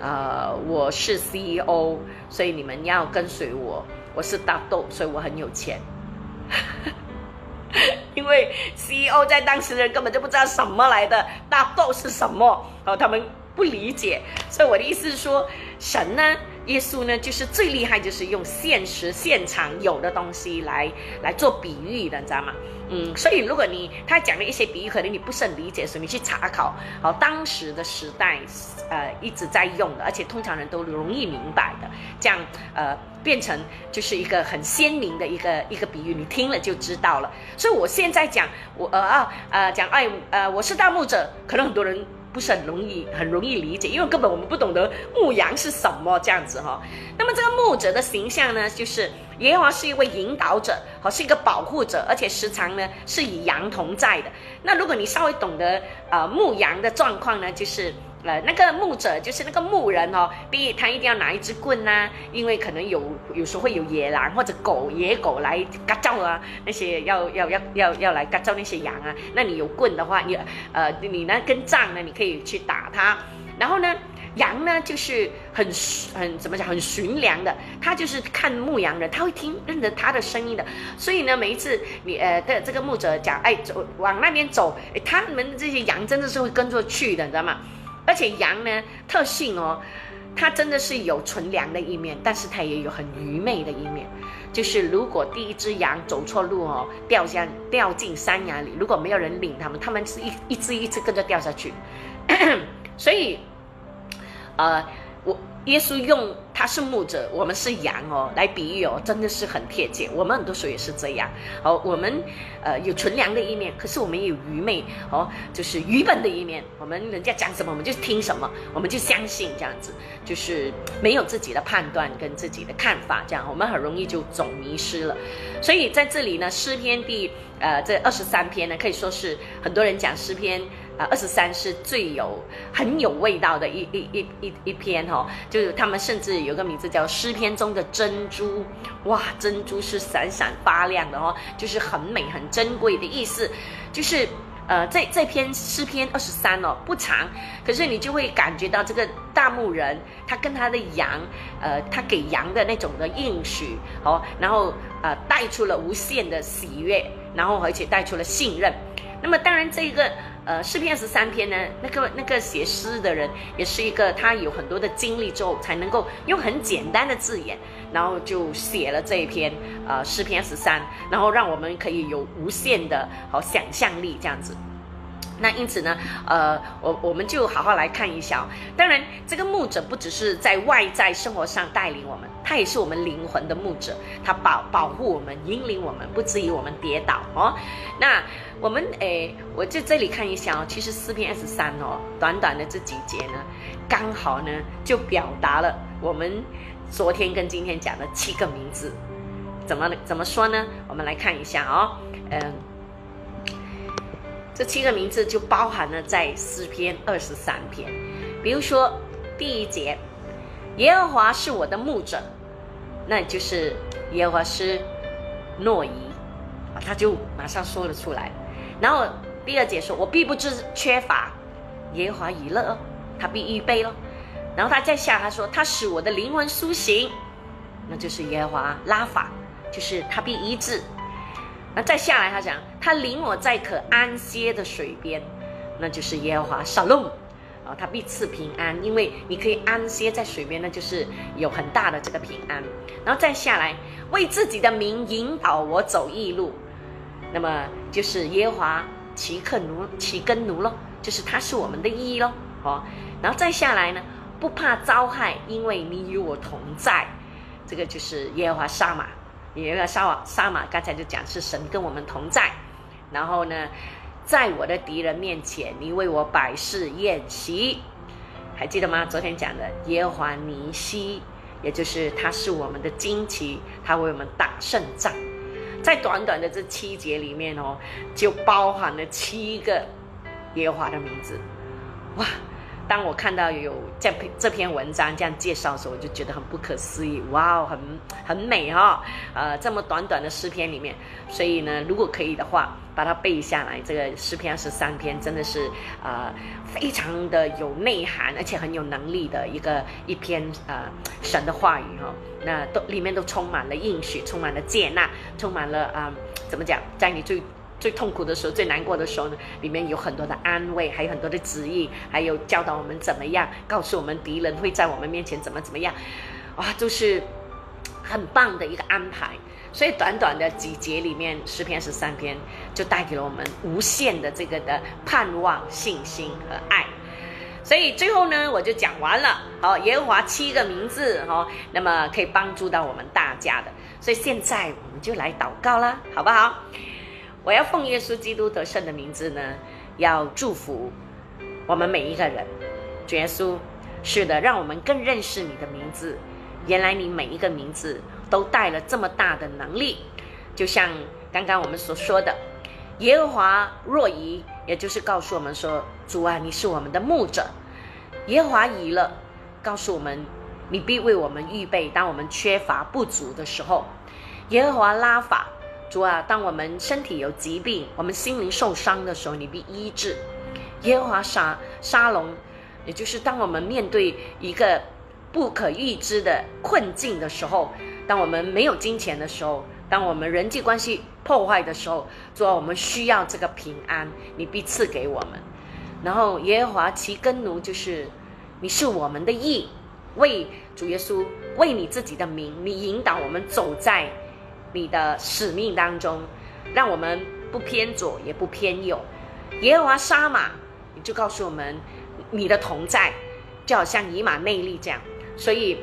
S1: 呃，我是 CEO，所以你们要跟随我，我是大豆，所以我很有钱。因为 CEO 在当时的人根本就不知道什么来的大豆是什么，然后，他们不理解。所以我的意思是说，神呢，耶稣呢，就是最厉害，就是用现实现场有的东西来来做比喻的，你知道吗？嗯，所以如果你他讲的一些比喻，可能你不是很理解，所以你去查考，好，当时的时代，呃，一直在用的，而且通常人都容易明白的，这样，呃，变成就是一个很鲜明的一个一个比喻，你听了就知道了。所以我现在讲，我呃啊呃讲哎呃我是盗墓者，可能很多人。不是很容易，很容易理解，因为根本我们不懂得牧羊是什么这样子哈。那么这个牧者的形象呢，就是耶和华是一位引导者，好是一个保护者，而且时常呢是以羊同在的。那如果你稍微懂得呃牧羊的状况呢，就是呃，那个牧者就是那个牧人哦，第一他一定要拿一支棍呐，因为可能有有时候会有野狼或者狗野狗来嘎叫啊，那些要要要要要来嘎叫那些羊啊，那你有棍的话，你呃你那根杖呢，你可以去打它，然后呢。羊呢，就是很很怎么讲，很驯良的。他就是看牧羊人，他会听认得他的声音的。所以呢，每一次你呃的这个牧者讲，哎，走往那边走，他们这些羊真的是会跟着去的，你知道吗？而且羊呢，特性哦，它真的是有纯良的一面，但是它也有很愚昧的一面。就是如果第一只羊走错路哦，掉下掉进山崖里，如果没有人领他们，他们是一一只一只跟着掉下去。所以。呃，我耶稣用他是牧者，我们是羊哦，来比喻哦，真的是很贴切。我们很多时候也是这样。哦，我们呃有纯良的一面，可是我们也有愚昧哦，就是愚笨的一面。我们人家讲什么，我们就听什么，我们就相信这样子，就是没有自己的判断跟自己的看法，这样我们很容易就走迷失了。所以在这里呢，诗篇第呃这二十三篇呢，可以说是很多人讲诗篇。啊，二十三是最有很有味道的一一一一一篇哦，就是他们甚至有个名字叫诗篇中的珍珠，哇，珍珠是闪闪发亮的哦，就是很美很珍贵的意思，就是呃，这这篇诗篇二十三哦不长，可是你就会感觉到这个大牧人他跟他的羊，呃，他给羊的那种的应许哦，然后呃带出了无限的喜悦，然后而且带出了信任，那么当然这个。呃，诗篇十三篇呢，那个那个写诗的人也是一个，他有很多的经历之后，才能够用很简单的字眼，然后就写了这一篇呃诗篇十三，然后让我们可以有无限的好想象力这样子。那因此呢，呃，我我们就好好来看一下哦。当然，这个牧者不只是在外在生活上带领我们，他也是我们灵魂的牧者，他保保护我们，引领我们，不至于我们跌倒哦。那我们诶，我在这里看一下哦，其实四篇二十三哦，短短的这几节呢，刚好呢就表达了我们昨天跟今天讲的七个名字，怎么怎么说呢？我们来看一下哦，嗯。这七个名字就包含了在诗篇二十三篇，比如说第一节，耶和华是我的牧者，那就是耶和华是诺伊啊，他就马上说了出来。然后第二节说，我必不知缺乏，耶和华已乐，他必预备了。然后他再下他说，他使我的灵魂苏醒，那就是耶和华拉法，就是他必医治。那再下来，他讲他领我在可安歇的水边，那就是耶和华沙龙，啊，他必赐平安，因为你可以安歇在水边，那就是有很大的这个平安。然后再下来，为自己的名引导我走义路，那么就是耶和华奇克奴奇根奴咯，就是他是我们的义咯，哦。然后再下来呢，不怕遭害，因为你与我同在，这个就是耶和华沙马。也有个沙瓦沙马，刚才就讲是神跟我们同在，然后呢，在我的敌人面前，你为我摆设宴席，还记得吗？昨天讲的耶和华尼西，也就是他是我们的旌旗，他为我们打胜仗。在短短的这七节里面哦，就包含了七个耶和华的名字，哇！当我看到有这篇这篇文章这样介绍的时候，我就觉得很不可思议，哇哦，很很美哈，呃，这么短短的诗篇里面，所以呢，如果可以的话，把它背下来，这个诗篇十三篇真的是呃非常的有内涵，而且很有能力的一个一篇呃神的话语哈，那都里面都充满了应许，充满了接纳，充满了啊，怎么讲，在你最。最痛苦的时候，最难过的时候呢，里面有很多的安慰，还有很多的旨意，还有教导我们怎么样，告诉我们敌人会在我们面前怎么怎么样，哇，都是很棒的一个安排。所以短短的几节里面，十篇十三篇，就带给了我们无限的这个的盼望、信心和爱。所以最后呢，我就讲完了。好，耶和华七个名字，哈，那么可以帮助到我们大家的。所以现在我们就来祷告啦，好不好？我要奉耶稣基督得胜的名字呢，要祝福我们每一个人。主耶稣，是的，让我们更认识你的名字。原来你每一个名字都带了这么大的能力，就像刚刚我们所说的，耶和华若疑，也就是告诉我们说，主啊，你是我们的牧者，耶和华以了，告诉我们，你必为我们预备，当我们缺乏不足的时候。耶和华拉法，主啊，当我们身体有疾病，我们心灵受伤的时候，你必医治。耶和华沙沙龙，也就是当我们面对一个不可预知的困境的时候，当我们没有金钱的时候，当我们人际关系破坏的时候，主啊，我们需要这个平安，你必赐给我们。然后耶和华其根奴，就是你是我们的义，为主耶稣，为你自己的名，你引导我们走在。你的使命当中，让我们不偏左也不偏右。耶和华沙马，你就告诉我们，你的同在就好像以马内利这样。所以，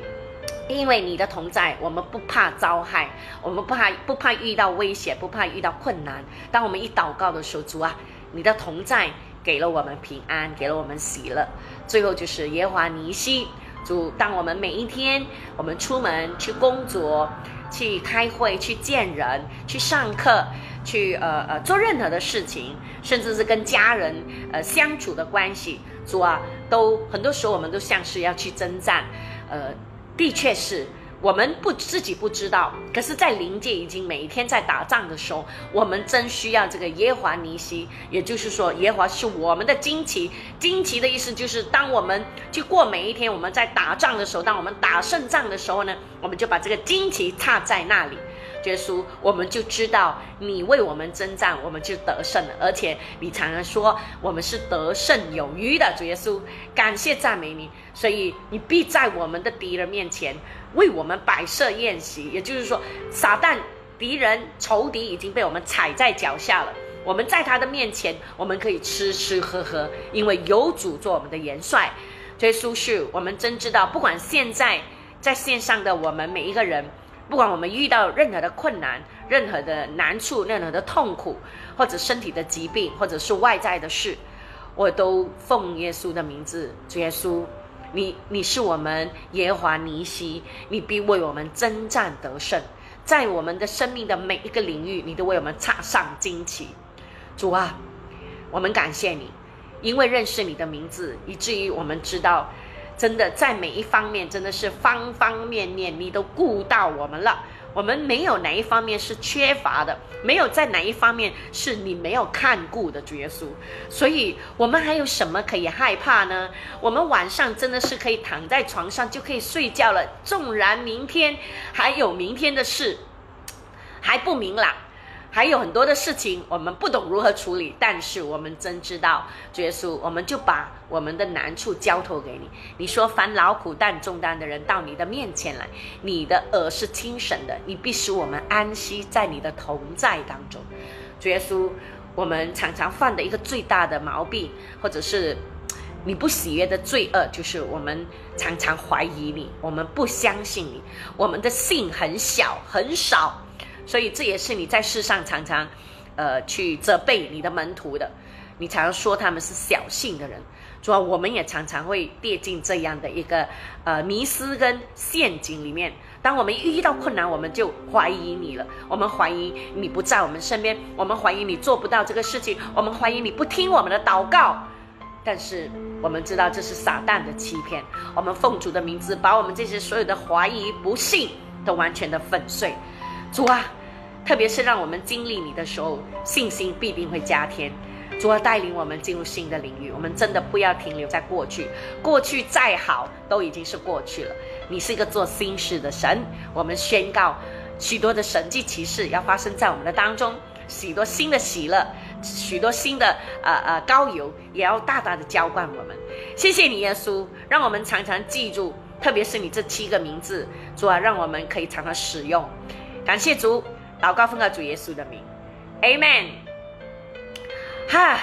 S1: 因为你的同在，我们不怕遭害，我们不怕不怕遇到危险，不怕遇到困难。当我们一祷告的时候，主啊，你的同在给了我们平安，给了我们喜乐。最后就是耶和华尼西，主，当我们每一天我们出门去工作。去开会、去见人、去上课、去呃呃做任何的事情，甚至是跟家人呃相处的关系，主啊，都很多时候我们都像是要去征战，呃，的确是。我们不自己不知道，可是，在灵界已经每一天在打仗的时候，我们真需要这个耶华尼西，也就是说，耶华是我们的旌旗。旌旗的意思就是，当我们去过每一天，我们在打仗的时候，当我们打胜仗的时候呢，我们就把这个旌旗插在那里。耶稣，我们就知道你为我们征战，我们就得胜了。而且你常常说我们是得胜有余的，主耶稣，感谢赞美你。所以你必在我们的敌人面前为我们摆设宴席，也就是说，撒旦敌人仇敌已经被我们踩在脚下了。我们在他的面前，我们可以吃吃喝喝，因为有主做我们的元帅。耶稣是我们真知道，不管现在在线上的我们每一个人。不管我们遇到任何的困难、任何的难处、任何的痛苦，或者身体的疾病，或者是外在的事，我都奉耶稣的名字，主耶稣，你你是我们耶和华尼西，你必为我们征战得胜，在我们的生命的每一个领域，你都为我们插上旌旗。主啊，我们感谢你，因为认识你的名字，以至于我们知道。真的在每一方面，真的是方方面面，你都顾到我们了。我们没有哪一方面是缺乏的，没有在哪一方面是你没有看顾的，主耶稣。所以，我们还有什么可以害怕呢？我们晚上真的是可以躺在床上就可以睡觉了。纵然明天还有明天的事还不明朗。还有很多的事情，我们不懂如何处理，但是我们真知道，耶稣，我们就把我们的难处交托给你。你说，凡劳苦担重担的人到你的面前来，你的耳是听神的，你必使我们安息在你的同在当中。耶稣，我们常常犯的一个最大的毛病，或者是 你不喜悦的罪恶，就是我们常常怀疑你，我们不相信你，我们的信很小很少。所以这也是你在世上常常，呃，去责备你的门徒的。你常常说他们是小信的人，主要我们也常常会跌进这样的一个呃迷失跟陷阱里面。当我们遇到困难，我们就怀疑你了，我们怀疑你不在我们身边，我们怀疑你做不到这个事情，我们怀疑你不听我们的祷告。但是我们知道这是撒旦的欺骗。我们奉主的名字，把我们这些所有的怀疑、不信都完全的粉碎。主啊，特别是让我们经历你的时候，信心必定会加添。主啊，带领我们进入新的领域，我们真的不要停留在过去。过去再好，都已经是过去了。你是一个做新事的神，我们宣告许多的神迹奇事要发生在我们的当中，许多新的喜乐，许多新的呃呃高油也要大大的浇灌我们。谢谢你，耶稣，让我们常常记住，特别是你这七个名字，主啊，让我们可以常常使用。感谢主，祷告奉告主耶稣的名，Amen。哈，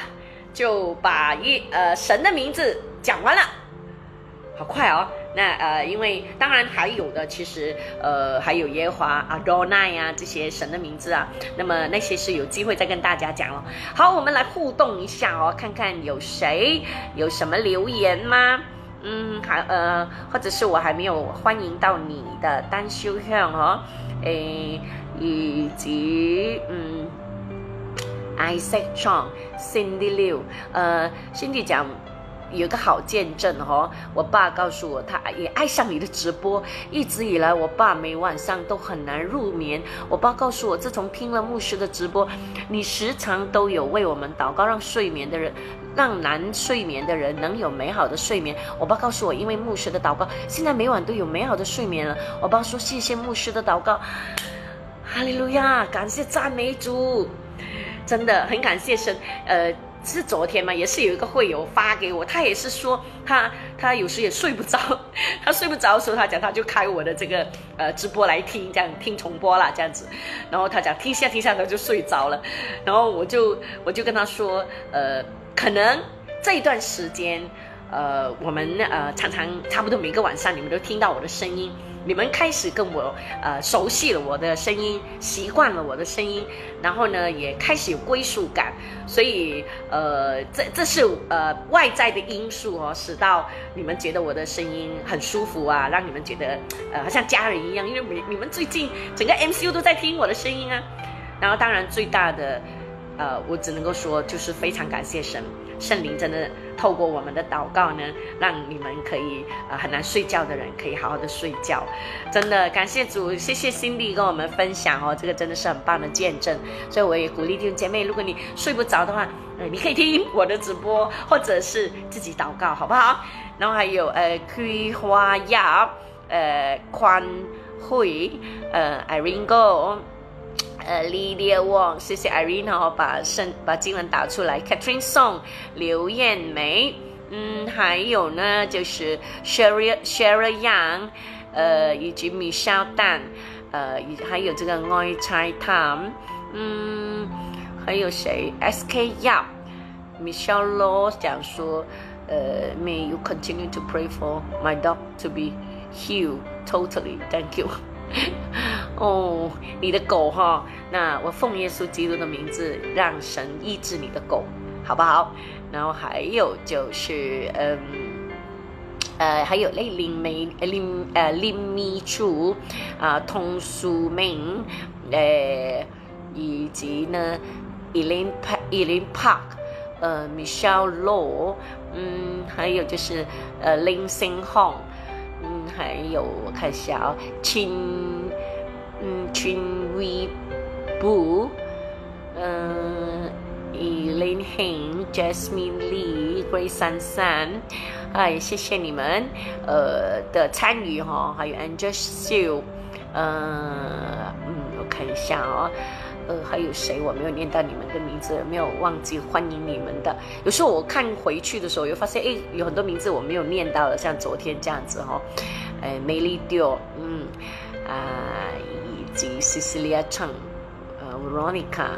S1: 就把一呃神的名字讲完了，好快哦。那呃，因为当然还有的，其实呃还有耶和华啊、多奈呀这些神的名字啊。那么那些是有机会再跟大家讲了。好，我们来互动一下哦，看看有谁有什么留言吗？嗯，还呃，或者是我还没有欢迎到你的单修向哦。诶，以及嗯，Isaac Chong、Cindy Liu，呃，Cindy 讲有个好见证哦，我爸告诉我，他也爱上你的直播。一直以来，我爸每晚上都很难入眠。我爸告诉我，自从听了牧师的直播，你时常都有为我们祷告，让睡眠的人，让难睡眠的人能有美好的睡眠。我爸告诉我，因为牧师的祷告，现在每晚都有美好的睡眠了。我爸说，谢谢牧师的祷告，哈利路亚，感谢赞美主，真的很感谢神，呃。是昨天嘛，也是有一个会友发给我，他也是说他他有时也睡不着，他睡不着的时候，他讲他就开我的这个呃直播来听，这样听重播啦，这样子，然后他讲听下听下他就睡着了，然后我就我就跟他说，呃，可能这一段时间，呃，我们呃常常差不多每个晚上你们都听到我的声音。你们开始跟我呃熟悉了我的声音，习惯了我的声音，然后呢也开始有归属感，所以呃这这是呃外在的因素哦，使到你们觉得我的声音很舒服啊，让你们觉得呃好像家人一样，因为你你们最近整个 MCU 都在听我的声音啊，然后当然最大的呃我只能够说就是非常感谢神。圣灵真的透过我们的祷告呢，让你们可以呃很难睡觉的人可以好好的睡觉，真的感谢主，谢谢 Cindy 跟我们分享哦，这个真的是很棒的见证，所以我也鼓励弟兄姐妹，如果你睡不着的话，呃你可以听我的直播，或者是自己祷告，好不好？然后还有呃葵花亚，呃宽惠，呃 Irene Go。呃，Lydia Wong，谢谢 Irene 哦，把圣把经文打出来。Catherine Song，刘艳梅，嗯，还有呢，就是 Sherry Sherry Young，呃，以及 Michelle Dan，呃，还有这个爱菜汤，嗯，还有谁？SK Yap，Michelle Law 讲说，呃，May you continue to pray for my dog to be healed totally，Thank you。哦，你的狗哈，那我奉耶稣基督的名字，让神医治你的狗，好不好？然后还有就是，嗯，呃，还有那林美林呃林米柱啊，童书明，呃，以及呢，Elaine Elaine Park，呃，Michelle Law，嗯，还有就是呃林星宏。还有我看一下啊，秦，嗯，秦威布，嗯，Elaine Heng、Jasmine Lee，Grace An San，哎，谢谢你们，呃的参与哈，还有 Angel Sue，呃，嗯，我看一下啊。呃，还有谁我没有念到你们的名字，没有忘记欢迎你们的。有时候我看回去的时候，又发现哎，有很多名字我没有念到了，像昨天这样子哈。诶，美丽丢，嗯，啊，以及 Cecilia Chang，呃，Veronica，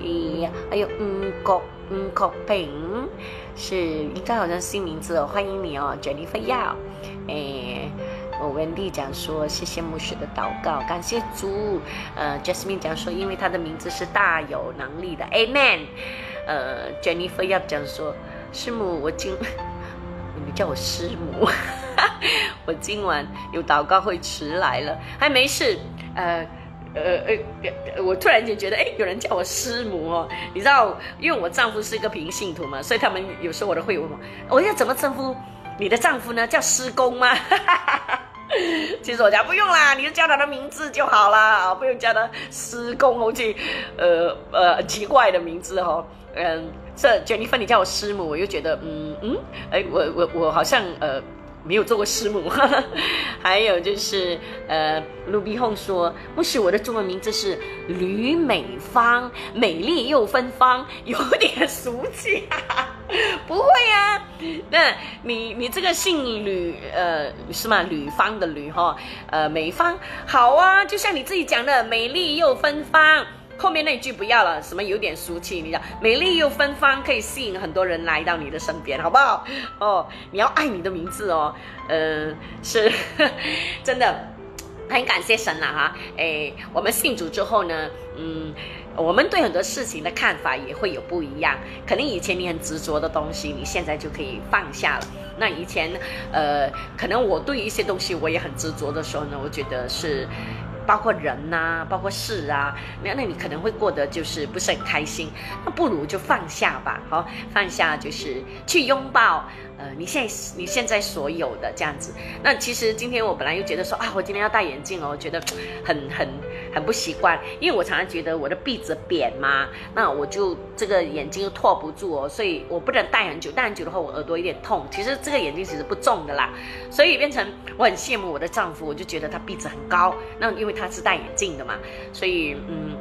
S1: 咦，还有嗯国嗯国平，是应该好像新名字哦，欢迎你哦，Jennifer Yao，哎。我文丽讲说，谢谢牧师的祷告，感谢主。呃，Jasmine 讲说，因为他的名字是大有能力的，Amen。呃，Jennifer 要讲说，师母，我今 你们叫我师母，我今晚有祷告会迟来了，还没事。呃呃呃，我突然间觉得，哎，有人叫我师母哦，你知道，因为我丈夫是一个平信徒嘛，所以他们有时候我都会问我，我要怎么称呼你的丈夫呢？叫师公吗？其实我讲不用啦，你就叫他的名字就好啦，不用叫他师公好去呃呃奇怪的名字哈。嗯，这 Jennifer 你叫我师母，我又觉得嗯嗯，哎，我我我好像呃。没有做过师母，还有就是呃，卢比红说，不是我的中文名字是吕美芳，美丽又芬芳，有点俗气，不会呀？那你你这个姓吕呃是吗？吕芳的吕哈，呃美芳好啊，就像你自己讲的，美丽又芬芳。后面那句不要了，什么有点俗气，你讲美丽又芬芳，可以吸引很多人来到你的身边，好不好？哦，你要爱你的名字哦，嗯，是 真的，很感谢神了哈。哎，我们信主之后呢，嗯，我们对很多事情的看法也会有不一样。可能以前你很执着的东西，你现在就可以放下了。那以前，呃，可能我对一些东西我也很执着的时候呢，我觉得是。包括人呐，包括事啊，那那你可能会过得就是不是很开心，那不如就放下吧，好，放下就是去拥抱，呃，你现在你现在所有的这样子。那其实今天我本来又觉得说啊，我今天要戴眼镜哦，觉得很很很不习惯，因为我常常觉得我的鼻子扁嘛，那我就这个眼睛又托不住哦，所以我不能戴很久，戴很久的话我耳朵有点痛。其实这个眼镜其实不重的啦，所以变成我很羡慕我的丈夫，我就觉得他鼻子很高，那因为他是戴眼镜的嘛，所以嗯，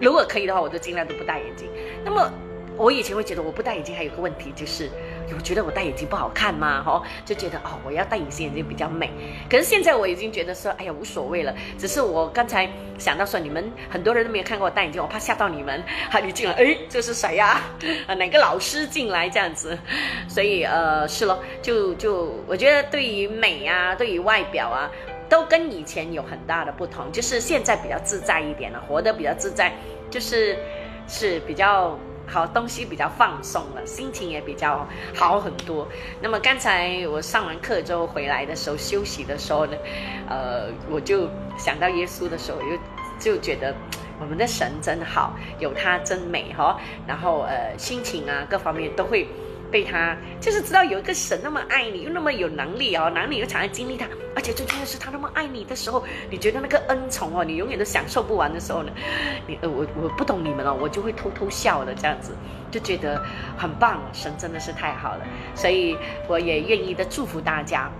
S1: 如果可以的话，我就尽量都不戴眼镜。那么。我以前会觉得我不戴眼镜还有个问题，就是我觉得我戴眼镜不好看吗？哈，就觉得哦，我要戴隐形眼镜比较美。可是现在我已经觉得说，哎呀，无所谓了。只是我刚才想到说，你们很多人都没有看过我戴眼镜，我怕吓到你们。哈，你进来，哎，这是谁呀？啊，哪个老师进来这样子？所以呃，是咯，就就我觉得对于美啊，对于外表啊，都跟以前有很大的不同。就是现在比较自在一点了，活得比较自在，就是是比较。好东西比较放松了，心情也比较好很多。那么刚才我上完课之后回来的时候，休息的时候呢，呃，我就想到耶稣的时候，又就觉得我们的神真好，有他真美哈。然后呃，心情啊各方面都会。被他就是知道有一个神那么爱你，又那么有能力哦，能力又常常经历他，而且最重要的是他那么爱你的时候，你觉得那个恩宠哦，你永远都享受不完的时候呢，你呃我我不懂你们哦，我就会偷偷笑的这样子，就觉得很棒，神真的是太好了，所以我也愿意的祝福大家。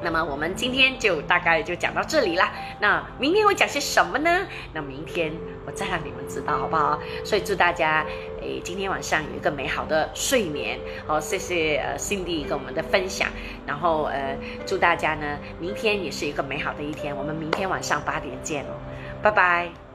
S1: 那么我们今天就大概就讲到这里啦。那明天会讲些什么呢？那明天我再让你们知道，好不好？所以祝大家今天晚上有一个美好的睡眠。好，谢谢呃 Cindy 跟我们的分享。然后呃祝大家呢明天也是一个美好的一天。我们明天晚上八点见哦，拜拜。